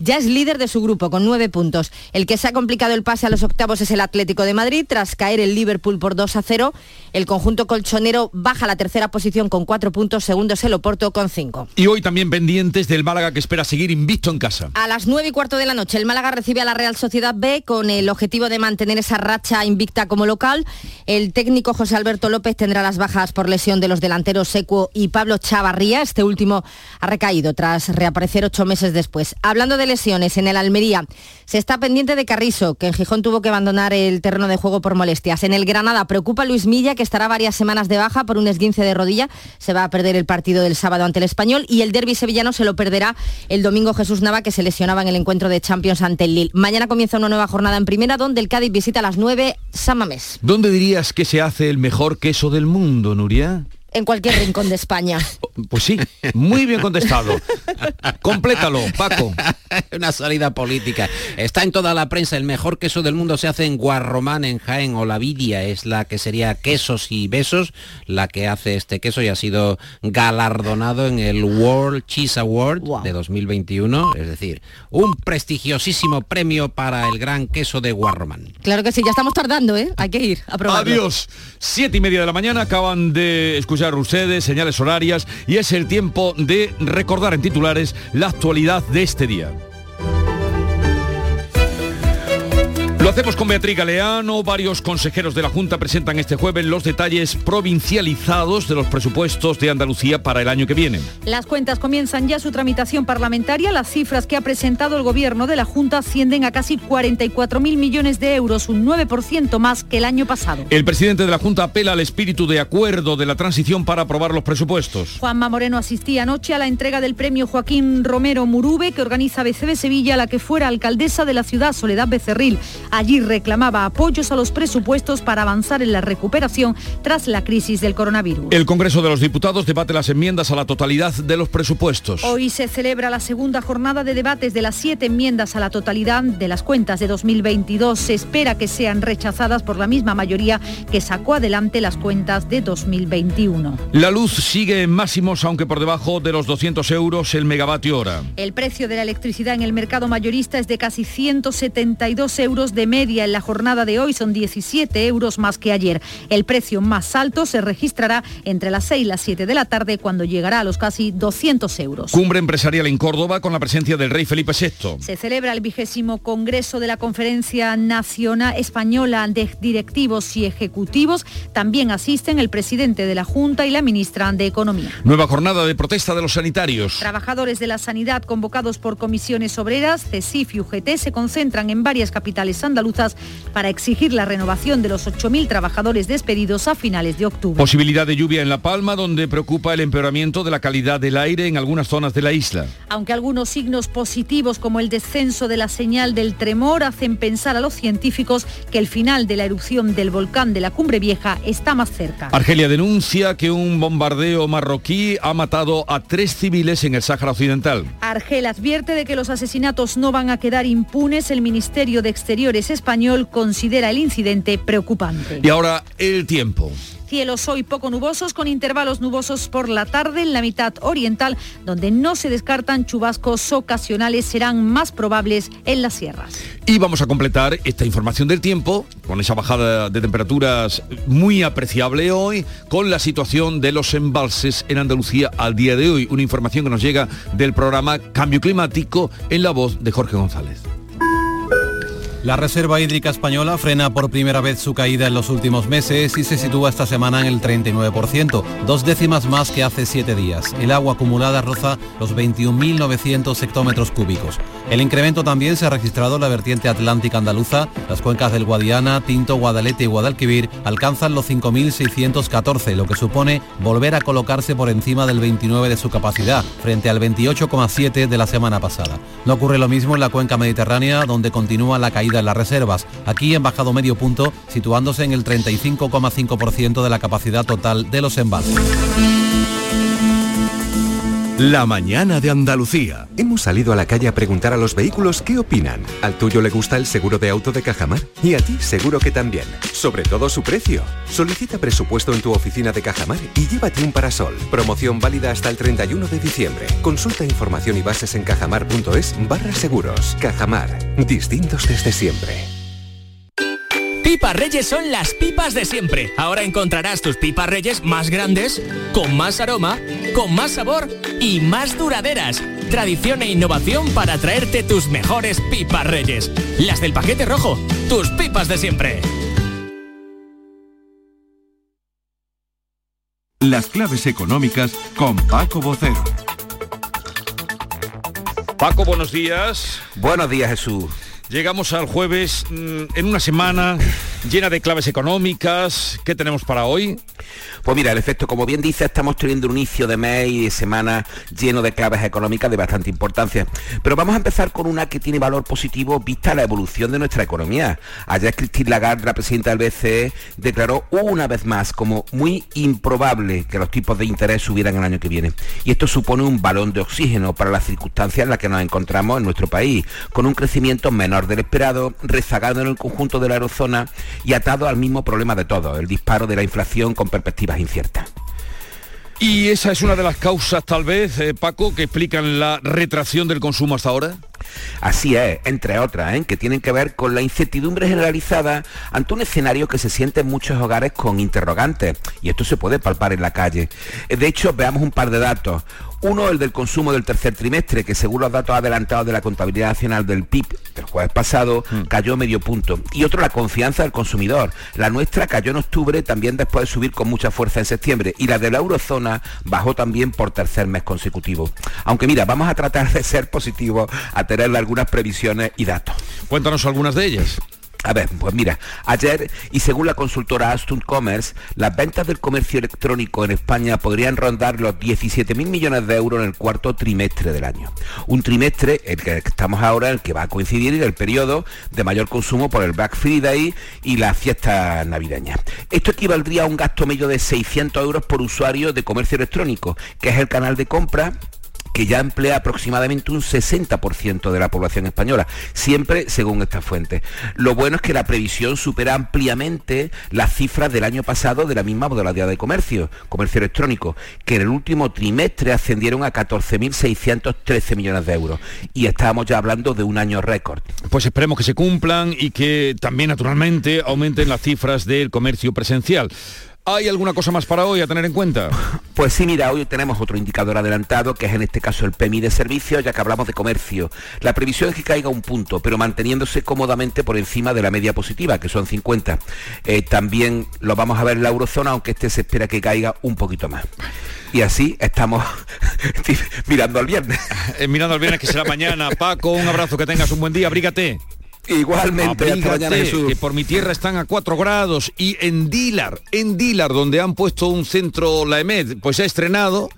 ya es líder de su grupo con nueve puntos. El que se ha complicado el pase a los octavos es el Atlético de Madrid. Tras caer el Liverpool por 2 a 0, el conjunto colchonero baja a la tercera posición con cuatro puntos, segundo es el Oporto con cinco. Y hoy también pendientes del Málaga que espera seguir invicto en casa. A las nueve y cuarto de la noche, el Málaga recibe a la Real Sociedad B con el objetivo de mantener esa racha invicta como local. El técnico José Alberto López tendrá las bajas por lesión de los delanteros Secuo y Pablo Chavarría. Este último ha recaído tras reaparecer ocho meses después. Hablando de lesiones en el Almería. Se está pendiente de Carrizo, que en Gijón tuvo que abandonar el terreno de juego por molestias. En el Granada preocupa Luis Milla, que estará varias semanas de baja por un esguince de rodilla. Se va a perder el partido del sábado ante el Español y el derby sevillano se lo perderá el domingo Jesús Nava, que se lesionaba en el encuentro de Champions ante el Lille. Mañana comienza una nueva jornada en primera, donde el Cádiz visita a las 9 Samamés. ¿Dónde dirías que se hace el mejor queso del mundo, Nuria? En cualquier rincón de España. Pues sí, muy bien contestado. Complétalo, Paco. Una salida política. Está en toda la prensa. El mejor queso del mundo se hace en Guarromán, en Jaén. O la Vidia es la que sería quesos y besos, la que hace este queso y ha sido galardonado en el World Cheese Award de 2021. Es decir, un prestigiosísimo premio para el gran queso de Guarromán. Claro que sí, ya estamos tardando, ¿eh? Hay que ir a probarlo. Adiós. Siete y media de la mañana acaban de escuchar ustedes, señales horarias y es el tiempo de recordar en titulares la actualidad de este día. Lo hacemos con Beatriz Galeano. Varios consejeros de la Junta presentan este jueves los detalles provincializados de los presupuestos de Andalucía para el año que viene. Las cuentas comienzan ya su tramitación parlamentaria. Las cifras que ha presentado el Gobierno de la Junta ascienden a casi 44.000 millones de euros, un 9% más que el año pasado. El presidente de la Junta apela al espíritu de acuerdo de la transición para aprobar los presupuestos. Juanma Moreno asistía anoche a la entrega del premio Joaquín Romero Murube que organiza BCB Sevilla, la que fuera alcaldesa de la ciudad, Soledad Becerril. Allí reclamaba apoyos a los presupuestos para avanzar en la recuperación tras la crisis del coronavirus. El Congreso de los Diputados debate las enmiendas a la totalidad de los presupuestos. Hoy se celebra la segunda jornada de debates de las siete enmiendas a la totalidad de las cuentas de 2022. Se espera que sean rechazadas por la misma mayoría que sacó adelante las cuentas de 2021. La luz sigue en máximos, aunque por debajo de los 200 euros el megavatio hora. El precio de la electricidad en el mercado mayorista es de casi 172 euros de media en la jornada de hoy, son 17 euros más que ayer. El precio más alto se registrará entre las 6 y las 7 de la tarde, cuando llegará a los casi 200 euros. Cumbre empresarial en Córdoba con la presencia del rey Felipe VI. Se celebra el vigésimo Congreso de la Conferencia Nacional Española de Directivos y Ejecutivos. También asisten el presidente de la Junta y la ministra de Economía. Nueva jornada de protesta de los sanitarios. Trabajadores de la sanidad convocados por comisiones obreras, CESIF y UGT se concentran en varias capitales andaluzas para exigir la renovación de los 8.000 trabajadores despedidos a finales de octubre. Posibilidad de lluvia en La Palma, donde preocupa el empeoramiento de la calidad del aire en algunas zonas de la isla. Aunque algunos signos positivos como el descenso de la señal del tremor hacen pensar a los científicos que el final de la erupción del volcán de la Cumbre Vieja está más cerca. Argelia denuncia que un bombardeo marroquí ha matado a tres civiles en el Sáhara Occidental. Argel advierte de que los asesinatos no van a quedar impunes. El Ministerio de Exteriores español considera el incidente preocupante. Y ahora el tiempo. Cielos hoy poco nubosos con intervalos nubosos por la tarde en la mitad oriental, donde no se descartan chubascos ocasionales, serán más probables en las sierras. Y vamos a completar esta información del tiempo con esa bajada de temperaturas muy apreciable hoy, con la situación de los embalses en Andalucía al día de hoy. Una información que nos llega del programa Cambio Climático en la voz de Jorge González. La Reserva Hídrica Española frena por primera vez su caída en los últimos meses y se sitúa esta semana en el 39%, dos décimas más que hace siete días. El agua acumulada roza los 21.900 hectómetros cúbicos. El incremento también se ha registrado en la vertiente atlántica andaluza. Las cuencas del Guadiana, Tinto, Guadalete y Guadalquivir alcanzan los 5.614, lo que supone volver a colocarse por encima del 29 de su capacidad, frente al 28,7 de la semana pasada. No ocurre lo mismo en la cuenca mediterránea, donde continúa la caída en las reservas. Aquí han bajado medio punto, situándose en el 35,5% de la capacidad total de los embalses. La mañana de Andalucía. Hemos salido a la calle a preguntar a los vehículos qué opinan. ¿Al tuyo le gusta el seguro de auto de Cajamar? Y a ti seguro que también. Sobre todo su precio. Solicita presupuesto en tu oficina de Cajamar y llévate un parasol. Promoción válida hasta el 31 de diciembre. Consulta información y bases en cajamar.es barra seguros. Cajamar. Distintos desde siempre. Pipas Reyes son las pipas de siempre. Ahora encontrarás tus pipas Reyes más grandes, con más aroma, con más sabor y más duraderas. Tradición e innovación para traerte tus mejores pipas Reyes. Las del paquete rojo, tus pipas de siempre. Las claves económicas con Paco Bocero. Paco, buenos días. Buenos días, Jesús. Llegamos al jueves mm, en una semana llena de claves económicas. ¿Qué tenemos para hoy? Pues mira, el efecto, como bien dice, estamos teniendo un inicio de mes y de semana lleno de claves económicas de bastante importancia. Pero vamos a empezar con una que tiene valor positivo vista la evolución de nuestra economía. Ayer Christine Lagarde, la presidenta del BCE, declaró una vez más como muy improbable que los tipos de interés subieran el año que viene. Y esto supone un balón de oxígeno para las circunstancias en las que nos encontramos en nuestro país, con un crecimiento menor del esperado, rezagado en el conjunto de la eurozona y atado al mismo problema de todo, el disparo de la inflación con perspectivas inciertas. ¿Y esa es una de las causas, tal vez, eh, Paco, que explican la retracción del consumo hasta ahora? Así es, entre otras, ¿eh? que tienen que ver con la incertidumbre generalizada ante un escenario que se siente en muchos hogares con interrogantes, y esto se puede palpar en la calle. De hecho, veamos un par de datos. Uno, el del consumo del tercer trimestre, que según los datos adelantados de la Contabilidad Nacional del PIB del jueves pasado, mm. cayó medio punto. Y otro, la confianza del consumidor. La nuestra cayó en octubre, también después de subir con mucha fuerza en septiembre. Y la de la eurozona bajó también por tercer mes consecutivo. Aunque mira, vamos a tratar de ser positivos, a tener algunas previsiones y datos. Cuéntanos algunas de ellas. A ver, pues mira, ayer y según la consultora Aston Commerce, las ventas del comercio electrónico en España podrían rondar los 17.000 millones de euros en el cuarto trimestre del año. Un trimestre, el que estamos ahora, el que va a coincidir en el periodo de mayor consumo por el Black Friday y las fiestas navideñas. Esto equivaldría a un gasto medio de 600 euros por usuario de comercio electrónico, que es el canal de compra que ya emplea aproximadamente un 60% de la población española, siempre según esta fuente. Lo bueno es que la previsión supera ampliamente las cifras del año pasado de la misma modalidad de comercio, comercio electrónico, que en el último trimestre ascendieron a 14.613 millones de euros. Y estábamos ya hablando de un año récord. Pues esperemos que se cumplan y que también naturalmente aumenten las cifras del comercio presencial. ¿Hay alguna cosa más para hoy a tener en cuenta? Pues sí, mira, hoy tenemos otro indicador adelantado, que es en este caso el PMI de servicios, ya que hablamos de comercio. La previsión es que caiga un punto, pero manteniéndose cómodamente por encima de la media positiva, que son 50. Eh, también lo vamos a ver en la eurozona, aunque este se espera que caiga un poquito más. Y así estamos mirando al viernes. Eh, mirando al viernes, que será mañana. Paco, un abrazo, que tengas un buen día, abrígate. Igualmente, que por mi tierra están a 4 grados y en Dilar, en Dilar, donde han puesto un centro, la EMED, pues se ha estrenado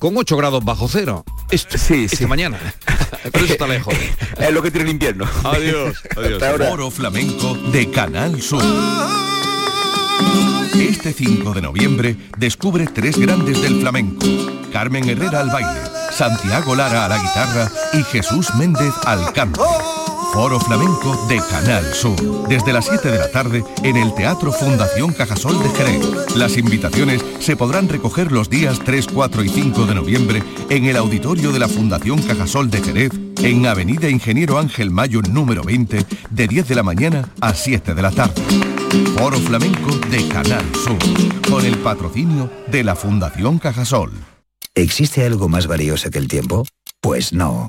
con 8 grados bajo cero. Esto, sí, esta mañana. Pero eso está lejos. es lo que tiene el invierno. Adiós. adiós. Foro Flamenco de Canal Sur. Este 5 de noviembre descubre tres grandes del flamenco. Carmen Herrera al baile, Santiago Lara a la guitarra y Jesús Méndez al canto. Foro Flamenco de Canal Sur. Desde las 7 de la tarde en el Teatro Fundación Cajasol de Jerez. Las invitaciones se podrán recoger los días 3, 4 y 5 de noviembre en el auditorio de la Fundación Cajasol de Jerez, en Avenida Ingeniero Ángel Mayo número 20, de 10 de la mañana a 7 de la tarde. Foro Flamenco de Canal Sur, con el patrocinio de la Fundación Cajasol. ¿Existe algo más valioso que el tiempo? Pues no.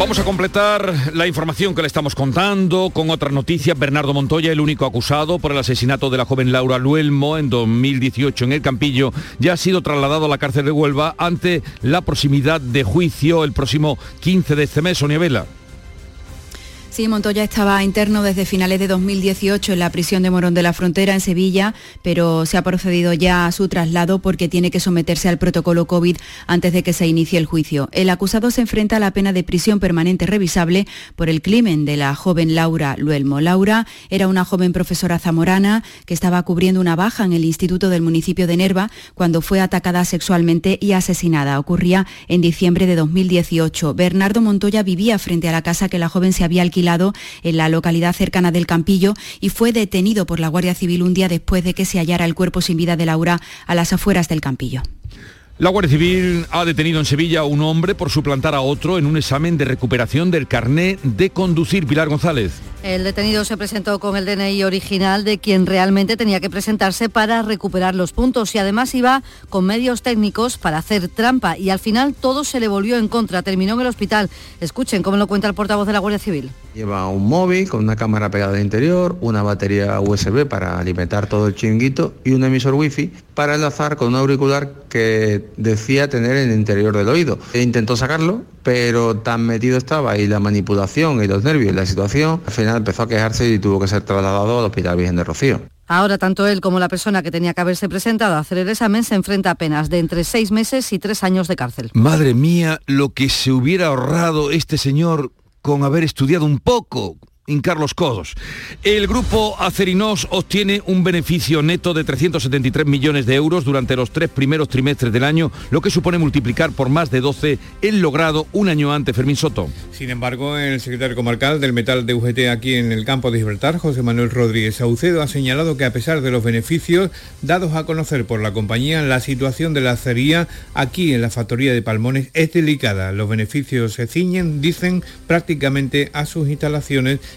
Vamos a completar la información que le estamos contando con otras noticias. Bernardo Montoya, el único acusado por el asesinato de la joven Laura Luelmo en 2018 en el Campillo, ya ha sido trasladado a la cárcel de Huelva ante la proximidad de juicio el próximo 15 de este mes, Sonia Vela. Sí, Montoya estaba interno desde finales de 2018 en la prisión de Morón de la Frontera en Sevilla, pero se ha procedido ya a su traslado porque tiene que someterse al protocolo COVID antes de que se inicie el juicio. El acusado se enfrenta a la pena de prisión permanente revisable por el crimen de la joven Laura Luelmo. Laura era una joven profesora zamorana que estaba cubriendo una baja en el instituto del municipio de Nerva cuando fue atacada sexualmente y asesinada. Ocurría en diciembre de 2018. Bernardo Montoya vivía frente a la casa que la joven se había alquilado en la localidad cercana del Campillo y fue detenido por la Guardia Civil un día después de que se hallara el cuerpo sin vida de Laura a las afueras del Campillo. La Guardia Civil ha detenido en Sevilla a un hombre por suplantar a otro en un examen de recuperación del carné de conducir. Pilar González. El detenido se presentó con el DNI original de quien realmente tenía que presentarse para recuperar los puntos y además iba con medios técnicos para hacer trampa y al final todo se le volvió en contra. Terminó en el hospital. Escuchen cómo lo cuenta el portavoz de la Guardia Civil. Lleva un móvil con una cámara pegada al interior, una batería USB para alimentar todo el chinguito y un emisor wifi para enlazar con un auricular que decía tener en el interior del oído. E intentó sacarlo, pero tan metido estaba y la manipulación y los nervios y la situación, al final empezó a quejarse y tuvo que ser trasladado al Hospital Virgen de Rocío. Ahora tanto él como la persona que tenía que haberse presentado a hacer el examen se enfrenta a penas de entre seis meses y tres años de cárcel. Madre mía, lo que se hubiera ahorrado este señor con haber estudiado un poco, hincar codos. El grupo Acerinos obtiene un beneficio neto de 373 millones de euros durante los tres primeros trimestres del año, lo que supone multiplicar por más de 12 el logrado un año antes, Fermín Soto. Sin embargo, el secretario comarcal del metal de UGT aquí en el campo de Gibraltar, José Manuel Rodríguez Saucedo, ha señalado que a pesar de los beneficios dados a conocer por la compañía, la situación de la acería aquí en la factoría de Palmones es delicada. Los beneficios se ciñen, dicen, prácticamente a sus instalaciones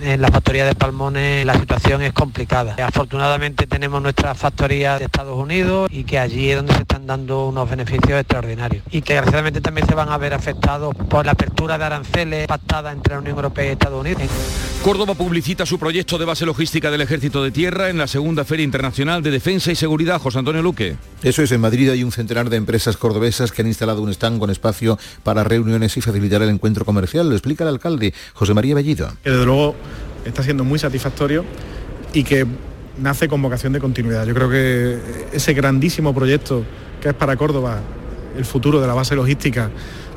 En la factoría de Palmones la situación es complicada. Afortunadamente tenemos nuestra factoría de Estados Unidos y que allí es donde se están dando unos beneficios extraordinarios y que desgraciadamente también se van a ver afectados por la apertura de aranceles pactada entre la Unión Europea y Estados Unidos. Córdoba publicita su proyecto de base logística del Ejército de Tierra en la segunda Feria Internacional de Defensa y Seguridad. José Antonio Luque. Eso es, en Madrid hay un centenar de empresas cordobesas que han instalado un stand con espacio para reuniones y facilitar el encuentro comercial. Lo explica el alcalde, José María Bellido. desde luego está siendo muy satisfactorio y que nace con vocación de continuidad. Yo creo que ese grandísimo proyecto que es para Córdoba, el futuro de la base logística,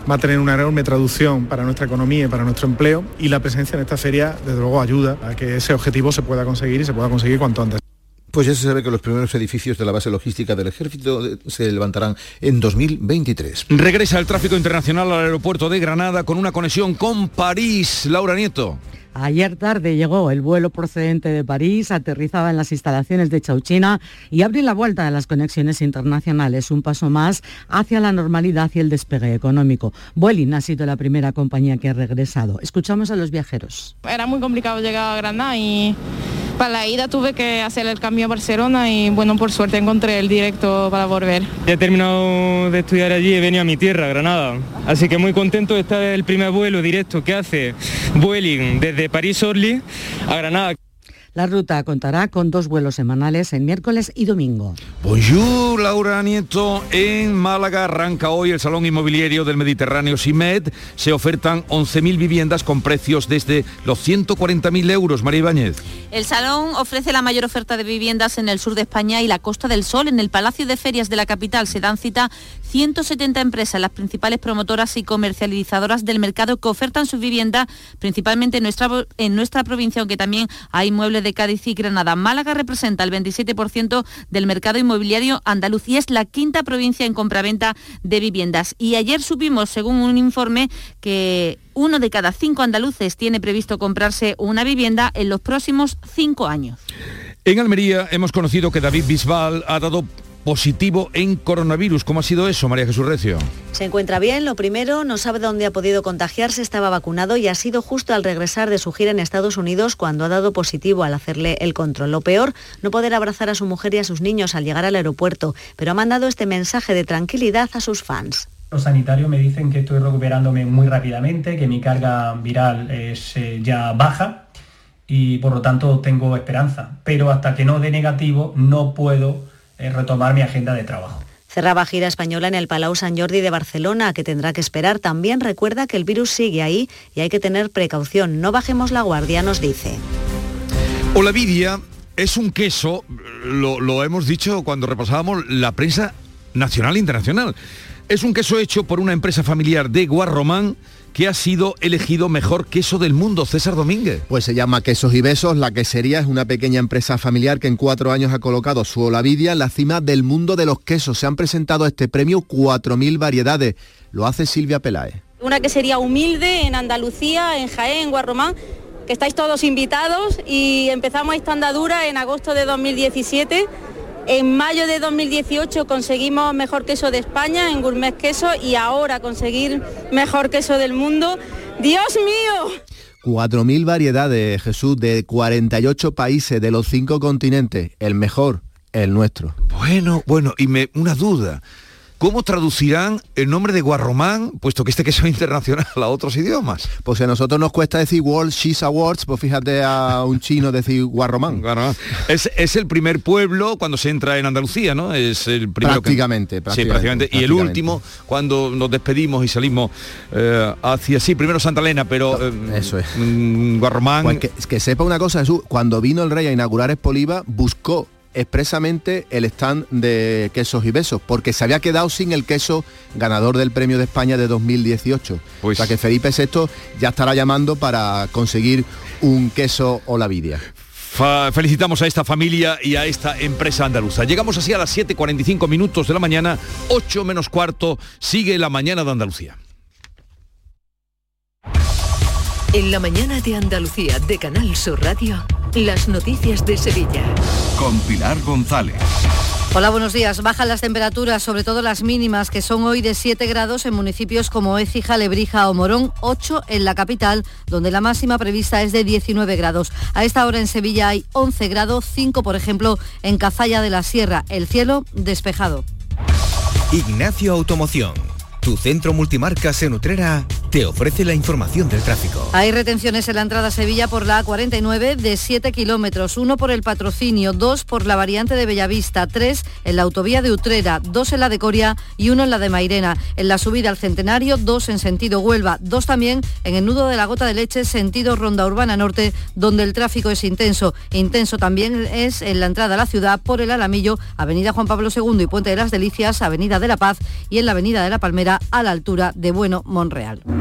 va a tener una enorme traducción para nuestra economía y para nuestro empleo y la presencia en esta feria desde luego ayuda a que ese objetivo se pueda conseguir y se pueda conseguir cuanto antes. Pues ya se sabe que los primeros edificios de la base logística del ejército se levantarán en 2023. Regresa el tráfico internacional al aeropuerto de Granada con una conexión con París. Laura Nieto. Ayer tarde llegó el vuelo procedente de París, aterrizaba en las instalaciones de Chauchina y abrió la vuelta de las conexiones internacionales, un paso más hacia la normalidad y el despegue económico. Vueling ha sido la primera compañía que ha regresado. Escuchamos a los viajeros. Era muy complicado llegar a Granada y para la ida tuve que hacer el cambio a Barcelona y bueno, por suerte encontré el directo para volver. he terminado de estudiar allí y he venido a mi tierra, Granada. Así que muy contento de estar el primer vuelo directo que hace Vueling desde París-Orly a Granada. La ruta contará con dos vuelos semanales en miércoles y domingo. Bonjour, Laura Nieto. En Málaga arranca hoy el Salón Inmobiliario del Mediterráneo SIMED. Se ofertan 11.000 viviendas con precios desde los 140.000 euros. María Ibáñez. El salón ofrece la mayor oferta de viviendas en el sur de España y la Costa del Sol. En el Palacio de Ferias de la capital se dan cita 170 empresas, las principales promotoras y comercializadoras del mercado que ofertan sus viviendas principalmente en nuestra, en nuestra provincia, aunque también hay de Cádiz y Granada. Málaga representa el 27% del mercado inmobiliario andaluz y es la quinta provincia en compraventa de viviendas. Y ayer supimos, según un informe, que uno de cada cinco andaluces tiene previsto comprarse una vivienda en los próximos cinco años. En Almería hemos conocido que David Bisbal ha dado positivo en coronavirus. ¿Cómo ha sido eso, María Jesús Recio? Se encuentra bien, lo primero, no sabe dónde ha podido contagiarse, estaba vacunado y ha sido justo al regresar de su gira en Estados Unidos cuando ha dado positivo al hacerle el control. Lo peor, no poder abrazar a su mujer y a sus niños al llegar al aeropuerto, pero ha mandado este mensaje de tranquilidad a sus fans. Los sanitarios me dicen que estoy recuperándome muy rápidamente, que mi carga viral es eh, ya baja y por lo tanto tengo esperanza. Pero hasta que no dé negativo no puedo retomar mi agenda de trabajo. Cerraba gira española en el Palau Sant Jordi de Barcelona, que tendrá que esperar. También recuerda que el virus sigue ahí y hay que tener precaución. No bajemos la guardia, nos dice. Olavidia es un queso, lo, lo hemos dicho cuando repasábamos la prensa nacional e internacional. Es un queso hecho por una empresa familiar de Guarromán que ha sido elegido mejor queso del mundo, César Domínguez. Pues se llama Quesos y Besos, la quesería es una pequeña empresa familiar que en cuatro años ha colocado su Olavidia en la cima del mundo de los quesos. Se han presentado a este premio 4.000 variedades. Lo hace Silvia Peláez. Una quesería humilde en Andalucía, en Jaén, en Guarromán, que estáis todos invitados y empezamos esta andadura en agosto de 2017 en mayo de 2018 conseguimos mejor queso de España en Gourmet Queso y ahora conseguir mejor queso del mundo. ¡Dios mío! 4.000 variedades, Jesús, de 48 países de los cinco continentes. El mejor, el nuestro. Bueno, bueno, y me, una duda. ¿Cómo traducirán el nombre de Guarromán, puesto que este queso es internacional, a otros idiomas? Pues si a nosotros nos cuesta decir World Cheese Awards, pues fíjate a un chino decir Guarromán. Es, el primer pueblo cuando se entra en Andalucía, ¿no? Es el primero prácticamente, que... prácticamente, sí, prácticamente. Y el último, cuando nos despedimos y salimos eh, hacia, sí, primero Santa Elena, pero... Eh, Eso es. Mm, Guarromán... Pues que, que, sepa una cosa, Jesús, cuando vino el rey a inaugurar Espoliva, buscó expresamente el stand de quesos y besos, porque se había quedado sin el queso ganador del Premio de España de 2018. Pues... O sea que Felipe VI ya estará llamando para conseguir un queso o la vidia. felicitamos a esta familia y a esta empresa andaluza. Llegamos así a las 7.45 minutos de la mañana, 8 menos cuarto, sigue la mañana de Andalucía. En la mañana de Andalucía de Canal Sur Radio. Las noticias de Sevilla. Con Pilar González. Hola, buenos días. Bajan las temperaturas, sobre todo las mínimas, que son hoy de 7 grados en municipios como Écija, Lebrija o Morón, 8 en la capital, donde la máxima prevista es de 19 grados. A esta hora en Sevilla hay 11 grados, 5 por ejemplo en Cazalla de la Sierra. El cielo despejado. Ignacio Automoción tu centro multimarcas en Utrera te ofrece la información del tráfico. Hay retenciones en la entrada a Sevilla por la A49 de 7 kilómetros, uno por el patrocinio, dos por la variante de Bellavista, tres en la autovía de Utrera, dos en la de Coria y uno en la de Mairena. En la subida al Centenario, dos en sentido Huelva, dos también en el nudo de la Gota de Leche, sentido Ronda Urbana Norte, donde el tráfico es intenso. Intenso también es en la entrada a la ciudad por el Alamillo, Avenida Juan Pablo II y Puente de las Delicias, Avenida de la Paz y en la Avenida de la Palmera a la altura de Bueno Monreal.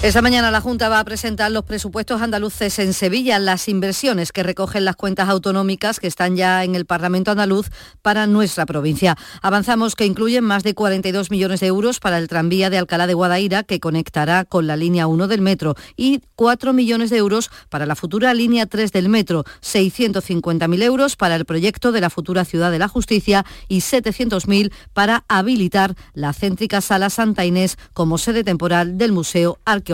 Esta mañana la Junta va a presentar los presupuestos andaluces en Sevilla, las inversiones que recogen las cuentas autonómicas que están ya en el Parlamento andaluz para nuestra provincia. Avanzamos que incluyen más de 42 millones de euros para el tranvía de Alcalá de Guadaira que conectará con la línea 1 del metro y 4 millones de euros para la futura línea 3 del metro, 650.000 euros para el proyecto de la futura Ciudad de la Justicia y 700.000 para habilitar la céntrica Sala Santa Inés como sede temporal del Museo Arqueológico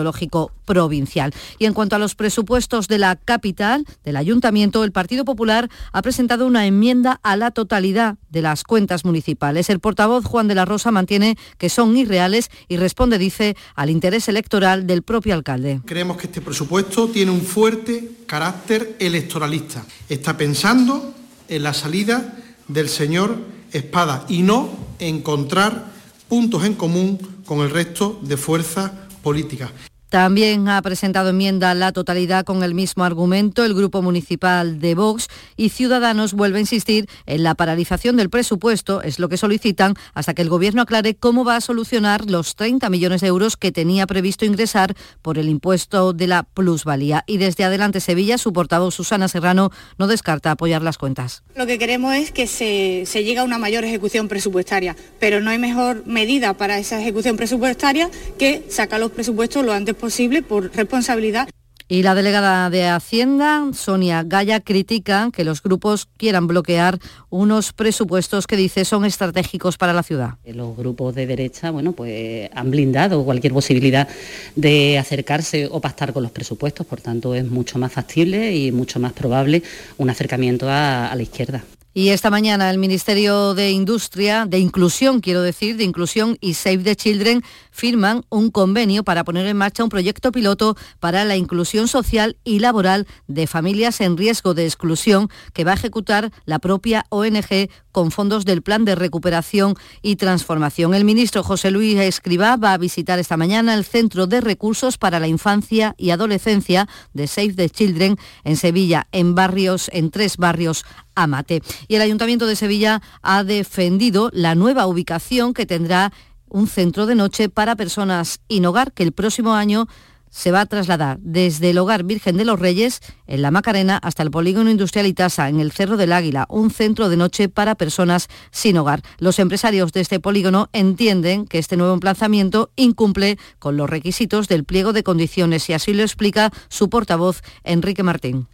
Provincial. Y en cuanto a los presupuestos de la capital, del Ayuntamiento, el Partido Popular ha presentado una enmienda a la totalidad de las cuentas municipales. El portavoz Juan de la Rosa mantiene que son irreales y responde, dice, al interés electoral del propio alcalde. Creemos que este presupuesto tiene un fuerte carácter electoralista. Está pensando en la salida del señor Espada y no encontrar puntos en común con el resto de fuerzas política. También ha presentado enmienda la totalidad con el mismo argumento el Grupo Municipal de Vox y Ciudadanos vuelve a insistir en la paralización del presupuesto, es lo que solicitan, hasta que el Gobierno aclare cómo va a solucionar los 30 millones de euros que tenía previsto ingresar por el impuesto de la plusvalía. Y desde Adelante Sevilla, su portavoz Susana Serrano no descarta apoyar las cuentas. Lo que queremos es que se, se llegue a una mayor ejecución presupuestaria, pero no hay mejor medida para esa ejecución presupuestaria que sacar los presupuestos lo antes posible posible por responsabilidad. Y la delegada de Hacienda, Sonia Gaya, critica que los grupos quieran bloquear unos presupuestos que dice son estratégicos para la ciudad. Los grupos de derecha, bueno, pues han blindado cualquier posibilidad de acercarse o pactar con los presupuestos, por tanto es mucho más factible y mucho más probable un acercamiento a, a la izquierda. Y esta mañana el Ministerio de Industria, de Inclusión, quiero decir, de Inclusión y Save the Children firman un convenio para poner en marcha un proyecto piloto para la inclusión social y laboral de familias en riesgo de exclusión que va a ejecutar la propia ONG con fondos del Plan de Recuperación y Transformación. El ministro José Luis Escribá va a visitar esta mañana el Centro de Recursos para la Infancia y Adolescencia de Save the Children en Sevilla, en barrios, en tres barrios Amate. Y el Ayuntamiento de Sevilla ha defendido la nueva ubicación que tendrá un centro de noche para personas sin hogar que el próximo año se va a trasladar desde el Hogar Virgen de los Reyes, en la Macarena, hasta el Polígono Industrial Itasa, en el Cerro del Águila, un centro de noche para personas sin hogar. Los empresarios de este polígono entienden que este nuevo emplazamiento incumple con los requisitos del pliego de condiciones y así lo explica su portavoz, Enrique Martín.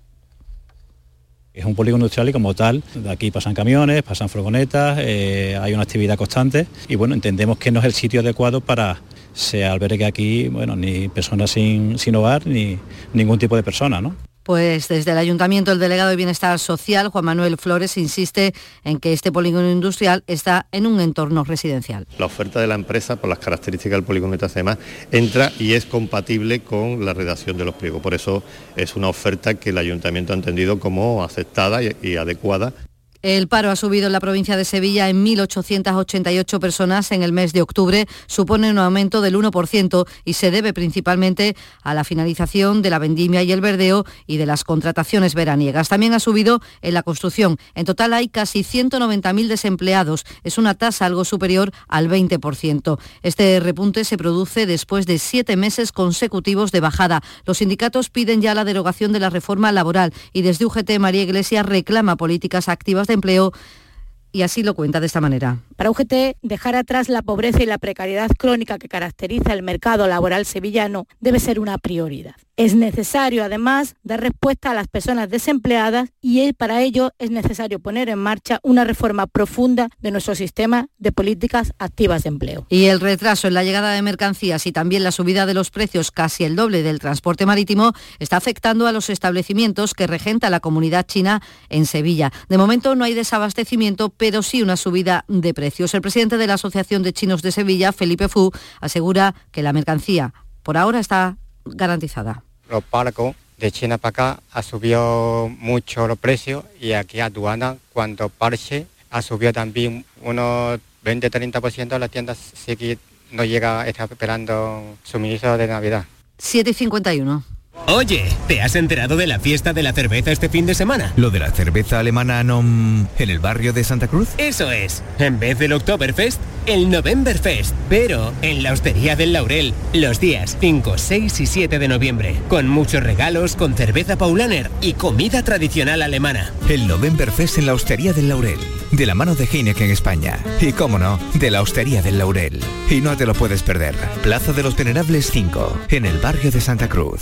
Es un polígono industrial y como tal, de aquí pasan camiones, pasan furgonetas, eh, hay una actividad constante y bueno, entendemos que no es el sitio adecuado para se albergue aquí, bueno, ni personas sin, sin hogar ni ningún tipo de persona, ¿no? Pues desde el Ayuntamiento, el delegado de Bienestar Social, Juan Manuel Flores, insiste en que este polígono industrial está en un entorno residencial. La oferta de la empresa, por las características del polígono y demás, entra y es compatible con la redacción de los pliegos. Por eso es una oferta que el Ayuntamiento ha entendido como aceptada y, y adecuada. El paro ha subido en la provincia de Sevilla en 1.888 personas en el mes de octubre, supone un aumento del 1% y se debe principalmente a la finalización de la vendimia y el verdeo y de las contrataciones veraniegas. También ha subido en la construcción. En total hay casi 190.000 desempleados. Es una tasa algo superior al 20%. Este repunte se produce después de siete meses consecutivos de bajada. Los sindicatos piden ya la derogación de la reforma laboral y desde UGT María Iglesias reclama políticas activas de empleo y así lo cuenta de esta manera. Para UGT, dejar atrás la pobreza y la precariedad crónica que caracteriza el mercado laboral sevillano debe ser una prioridad. Es necesario, además, dar respuesta a las personas desempleadas y para ello es necesario poner en marcha una reforma profunda de nuestro sistema de políticas activas de empleo. Y el retraso en la llegada de mercancías y también la subida de los precios, casi el doble del transporte marítimo, está afectando a los establecimientos que regenta la comunidad china en Sevilla. De momento no hay desabastecimiento, pero sí una subida de precios. El presidente de la Asociación de Chinos de Sevilla, Felipe Fu, asegura que la mercancía por ahora está garantizada. Los barcos de China para acá ha subido mucho los precios y aquí a aduana cuando parche ha subido también unos 20-30% las tiendas sí que no llega, está esperando suministro de Navidad. 7,51. Oye, ¿te has enterado de la fiesta de la cerveza este fin de semana? ¿Lo de la cerveza alemana no... en el barrio de Santa Cruz? Eso es. En vez del Oktoberfest, el Novemberfest. Pero en la Hostería del Laurel, los días 5, 6 y 7 de noviembre. Con muchos regalos, con cerveza Paulaner y comida tradicional alemana. El Novemberfest en la Hostería del Laurel. De la mano de Heineken España. Y cómo no, de la Hostería del Laurel. Y no te lo puedes perder. Plaza de los Venerables 5, en el barrio de Santa Cruz.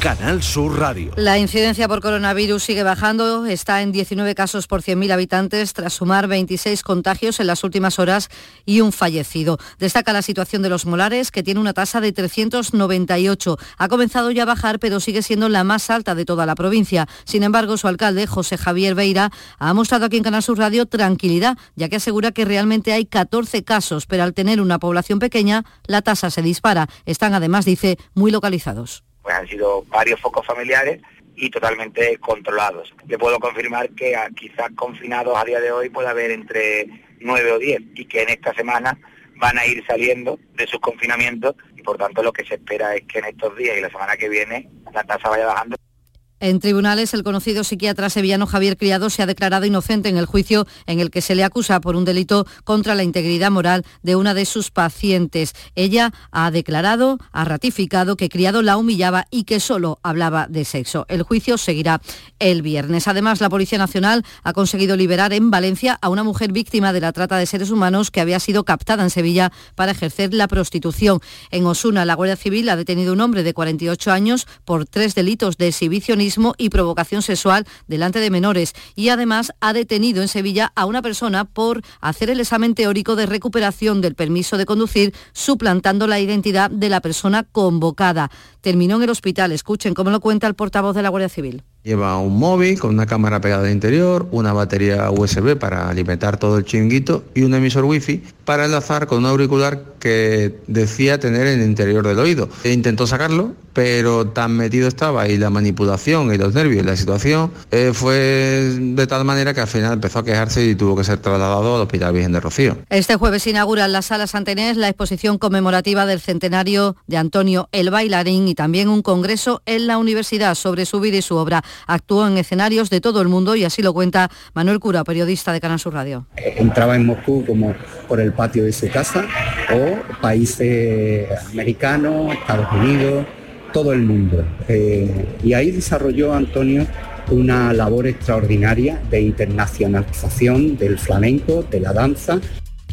Canal Sur Radio. La incidencia por coronavirus sigue bajando, está en 19 casos por 100.000 habitantes tras sumar 26 contagios en las últimas horas y un fallecido. Destaca la situación de los molares, que tiene una tasa de 398. Ha comenzado ya a bajar, pero sigue siendo la más alta de toda la provincia. Sin embargo, su alcalde, José Javier Beira, ha mostrado aquí en Canal Sur Radio tranquilidad, ya que asegura que realmente hay 14 casos, pero al tener una población pequeña, la tasa se dispara. Están además, dice, muy localizados. Pues han sido varios focos familiares y totalmente controlados. Le puedo confirmar que a, quizás confinados a día de hoy puede haber entre 9 o 10 y que en esta semana van a ir saliendo de sus confinamientos y por tanto lo que se espera es que en estos días y la semana que viene la tasa vaya bajando. En tribunales, el conocido psiquiatra sevillano Javier Criado se ha declarado inocente en el juicio en el que se le acusa por un delito contra la integridad moral de una de sus pacientes. Ella ha declarado, ha ratificado que Criado la humillaba y que solo hablaba de sexo. El juicio seguirá el viernes. Además, la Policía Nacional ha conseguido liberar en Valencia a una mujer víctima de la trata de seres humanos que había sido captada en Sevilla para ejercer la prostitución. En Osuna, la Guardia Civil ha detenido a un hombre de 48 años por tres delitos de exhibicionismo y provocación sexual delante de menores y además ha detenido en Sevilla a una persona por hacer el examen teórico de recuperación del permiso de conducir suplantando la identidad de la persona convocada. Terminó en el hospital. Escuchen cómo lo cuenta el portavoz de la Guardia Civil. Lleva un móvil con una cámara pegada al interior, una batería USB para alimentar todo el chinguito y un emisor wifi para enlazar con un auricular que decía tener en el interior del oído. E intentó sacarlo, pero tan metido estaba y la manipulación y los nervios y la situación eh, fue de tal manera que al final empezó a quejarse y tuvo que ser trasladado al Hospital Virgen de Rocío. Este jueves inaugura en la Sala Santenés la exposición conmemorativa del centenario de Antonio el Bailarín y también un congreso en la universidad sobre su vida y su obra. Actuó en escenarios de todo el mundo y así lo cuenta Manuel Cura, periodista de Canal Sur Radio. Entraba en Moscú como por el patio de su casa o países americanos, Estados Unidos, todo el mundo. Eh, y ahí desarrolló Antonio una labor extraordinaria de internacionalización del flamenco, de la danza.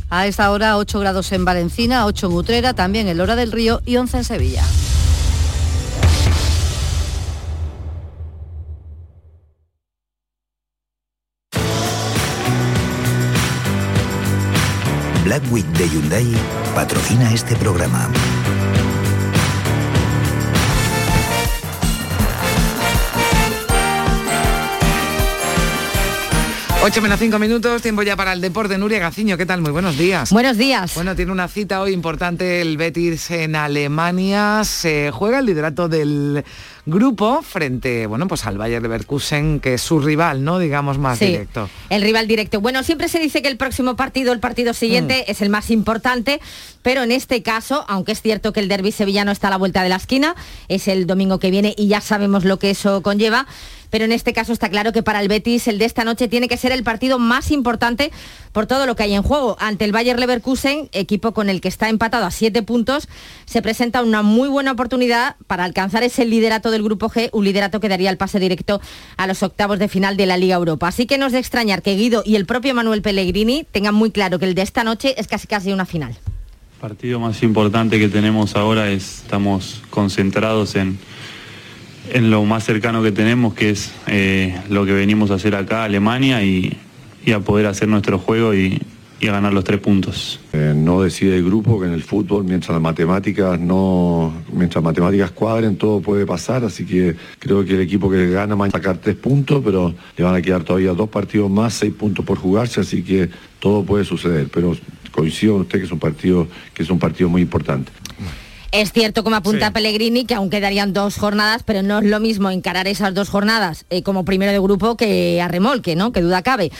A esta hora 8 grados en Valencina, 8 en Utrera, también en Lora del Río y 11 en Sevilla. Black Week de Hyundai patrocina este programa. 8 menos 5 minutos, tiempo ya para el deporte. Nuria Gaciño, ¿qué tal? Muy buenos días. Buenos días. Bueno, tiene una cita hoy importante el Betis en Alemania. Se juega el liderato del grupo frente, bueno, pues al Bayern Leverkusen, que es su rival, ¿no? Digamos más Sí, directo. El rival directo. Bueno, siempre se dice que el próximo partido, el partido siguiente, es el más importante, pero en este caso, aunque es cierto que el derby sevillano está a la vuelta de la esquina, es el domingo que viene y ya sabemos lo que eso conlleva, pero en este caso está claro que para el Betis el de esta noche tiene que ser el partido más importante por todo lo que hay en juego. Ante el Bayer Leverkusen, equipo con el que está empatado a siete puntos, se presenta una muy buena oportunidad para alcanzar ese liderato del Grupo G, un liderato que daría el pase directo a los octavos de final de la Liga Europa. Así que no es de extrañar que Guido y el propio Manuel Pellegrini tengan muy claro que el de esta noche es casi casi una final. partido más importante que tenemos ahora es, estamos concentrados en, en lo más cercano que tenemos, que es eh, lo que venimos a hacer acá, Alemania, y, y a poder hacer nuestro juego y, y ganar los tres puntos. Eh, no decide el grupo que en el fútbol, mientras las matemáticas no, mientras matemáticas cuadren, todo puede pasar, así que creo que el equipo que gana va a sacar tres puntos, pero le van a quedar todavía dos partidos más, seis puntos por jugarse, así que todo puede suceder. Pero coincido con usted que es un partido, que es un partido muy importante. Es cierto, como apunta Sí. Pellegrini, que aún quedarían dos jornadas, pero no es lo mismo encarar esas dos jornadas eh, como primero de grupo que a remolque, ¿no? Que duda cabe.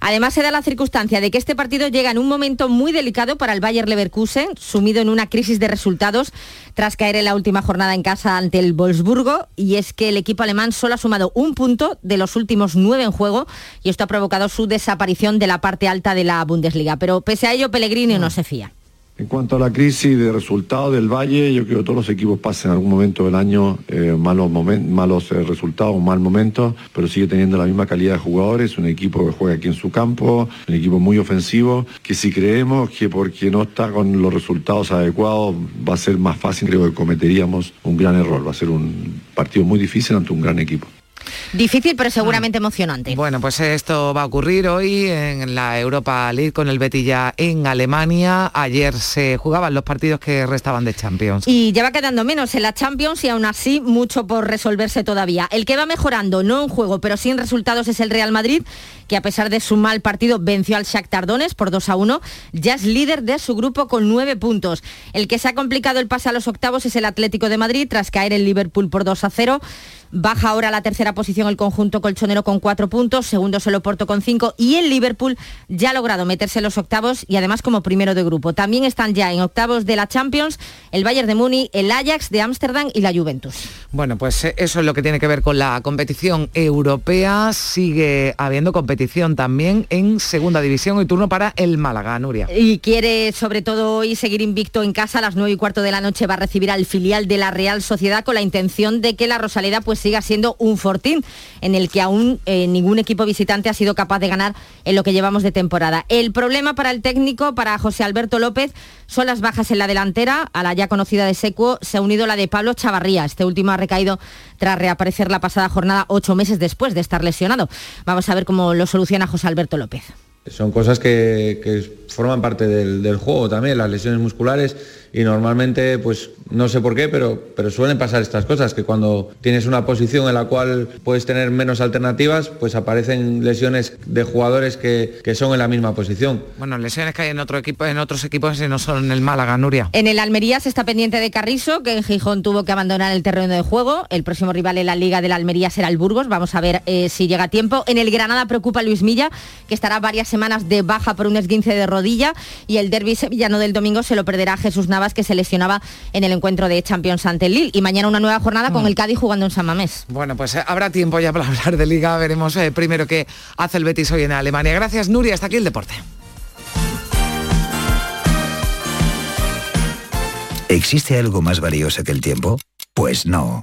Además, se da la circunstancia de que este partido llega en un momento muy delicado para el Bayer Leverkusen, sumido en una crisis de resultados tras caer en la última jornada en casa ante el Wolfsburgo, y es que el equipo alemán solo ha sumado un punto de los últimos nueve en juego, y esto ha provocado su desaparición de la parte alta de la Bundesliga. Pero pese a ello, Pellegrini no se fía. En cuanto a la crisis de resultados del Valle, yo creo que todos los equipos pasan en algún momento del año eh, malos, momen- malos eh, resultados, mal momento, pero sigue teniendo la misma calidad de jugadores, un equipo que juega aquí en su campo, un equipo muy ofensivo, que si creemos que porque no está con los resultados adecuados va a ser más fácil, creo que cometeríamos un gran error, va a ser un partido muy difícil ante un gran equipo. Difícil, pero seguramente emocionante. Bueno, pues esto va a ocurrir hoy en la Europa League con el Betis ya en Alemania. Ayer se jugaban los partidos que restaban de Champions. Y ya va quedando menos en la Champions y aún así mucho por resolverse todavía. El que va mejorando, no en juego, pero sí en resultados es el Real Madrid, que a pesar de su mal partido venció al Shakhtar Donetsk por 2 a 1. Ya es líder de su grupo con 9 puntos. El que se ha complicado el pase a los octavos es el Atlético de Madrid tras caer en Liverpool por 2 a 0. Baja ahora a la tercera posición el conjunto colchonero con cuatro puntos, segundo solo Porto con cinco y el Liverpool ya ha logrado meterse en los octavos y además como primero de grupo. También están ya en octavos de la Champions el Bayern de Muni, el Ajax de Ámsterdam y la Juventus. Bueno, pues eh, eso es lo que tiene que ver con la competición europea. Sigue habiendo competición también en segunda división y turno para el Málaga, Nuria. Y quiere sobre todo hoy seguir invicto en casa a las nueve y cuarto de la noche va a recibir al filial de la Real Sociedad con la intención de que la Rosaleda pues siga siendo un fortín en el que aún eh, ningún equipo visitante ha sido capaz de ganar en lo que llevamos de temporada. El problema para el técnico, para José Alberto López, son las bajas en la delantera. A la ya conocida de Secuo se ha unido la de Pablo Chavarría. Este último ha recaído tras reaparecer la pasada jornada ocho meses después de estar lesionado. Vamos a ver cómo lo soluciona José Alberto López. Son cosas que, forman parte del, del, juego también, las lesiones musculares y normalmente, pues no sé por qué, pero, pero suelen pasar estas cosas, que cuando tienes una posición en la cual puedes tener menos alternativas, pues aparecen lesiones de jugadores que, que son en la misma posición. Bueno, lesiones que hay en, otro equipo, en otros equipos y no son en el Málaga, Nuria. En el Almería se está pendiente de Carrizo, que en Gijón tuvo que abandonar el terreno de juego. El próximo rival en la Liga de la Almería será el Burgos. Vamos a ver eh, si llega a tiempo. En el Granada preocupa Luis Milla, que estará varias semanas de baja por un esguince de rodilla y el derby sevillano del domingo se lo perderá Jesús Navas que se lesionaba en el encuentro de Champions ante el Lille. Y mañana una nueva jornada con mm. el Cádiz jugando en San Mamés. Bueno, pues eh, habrá tiempo ya para hablar de Liga. Veremos eh, primero qué hace el Betis hoy en Alemania. Gracias, Nuria. Hasta aquí el deporte. ¿Existe algo más valioso que el tiempo? Pues no.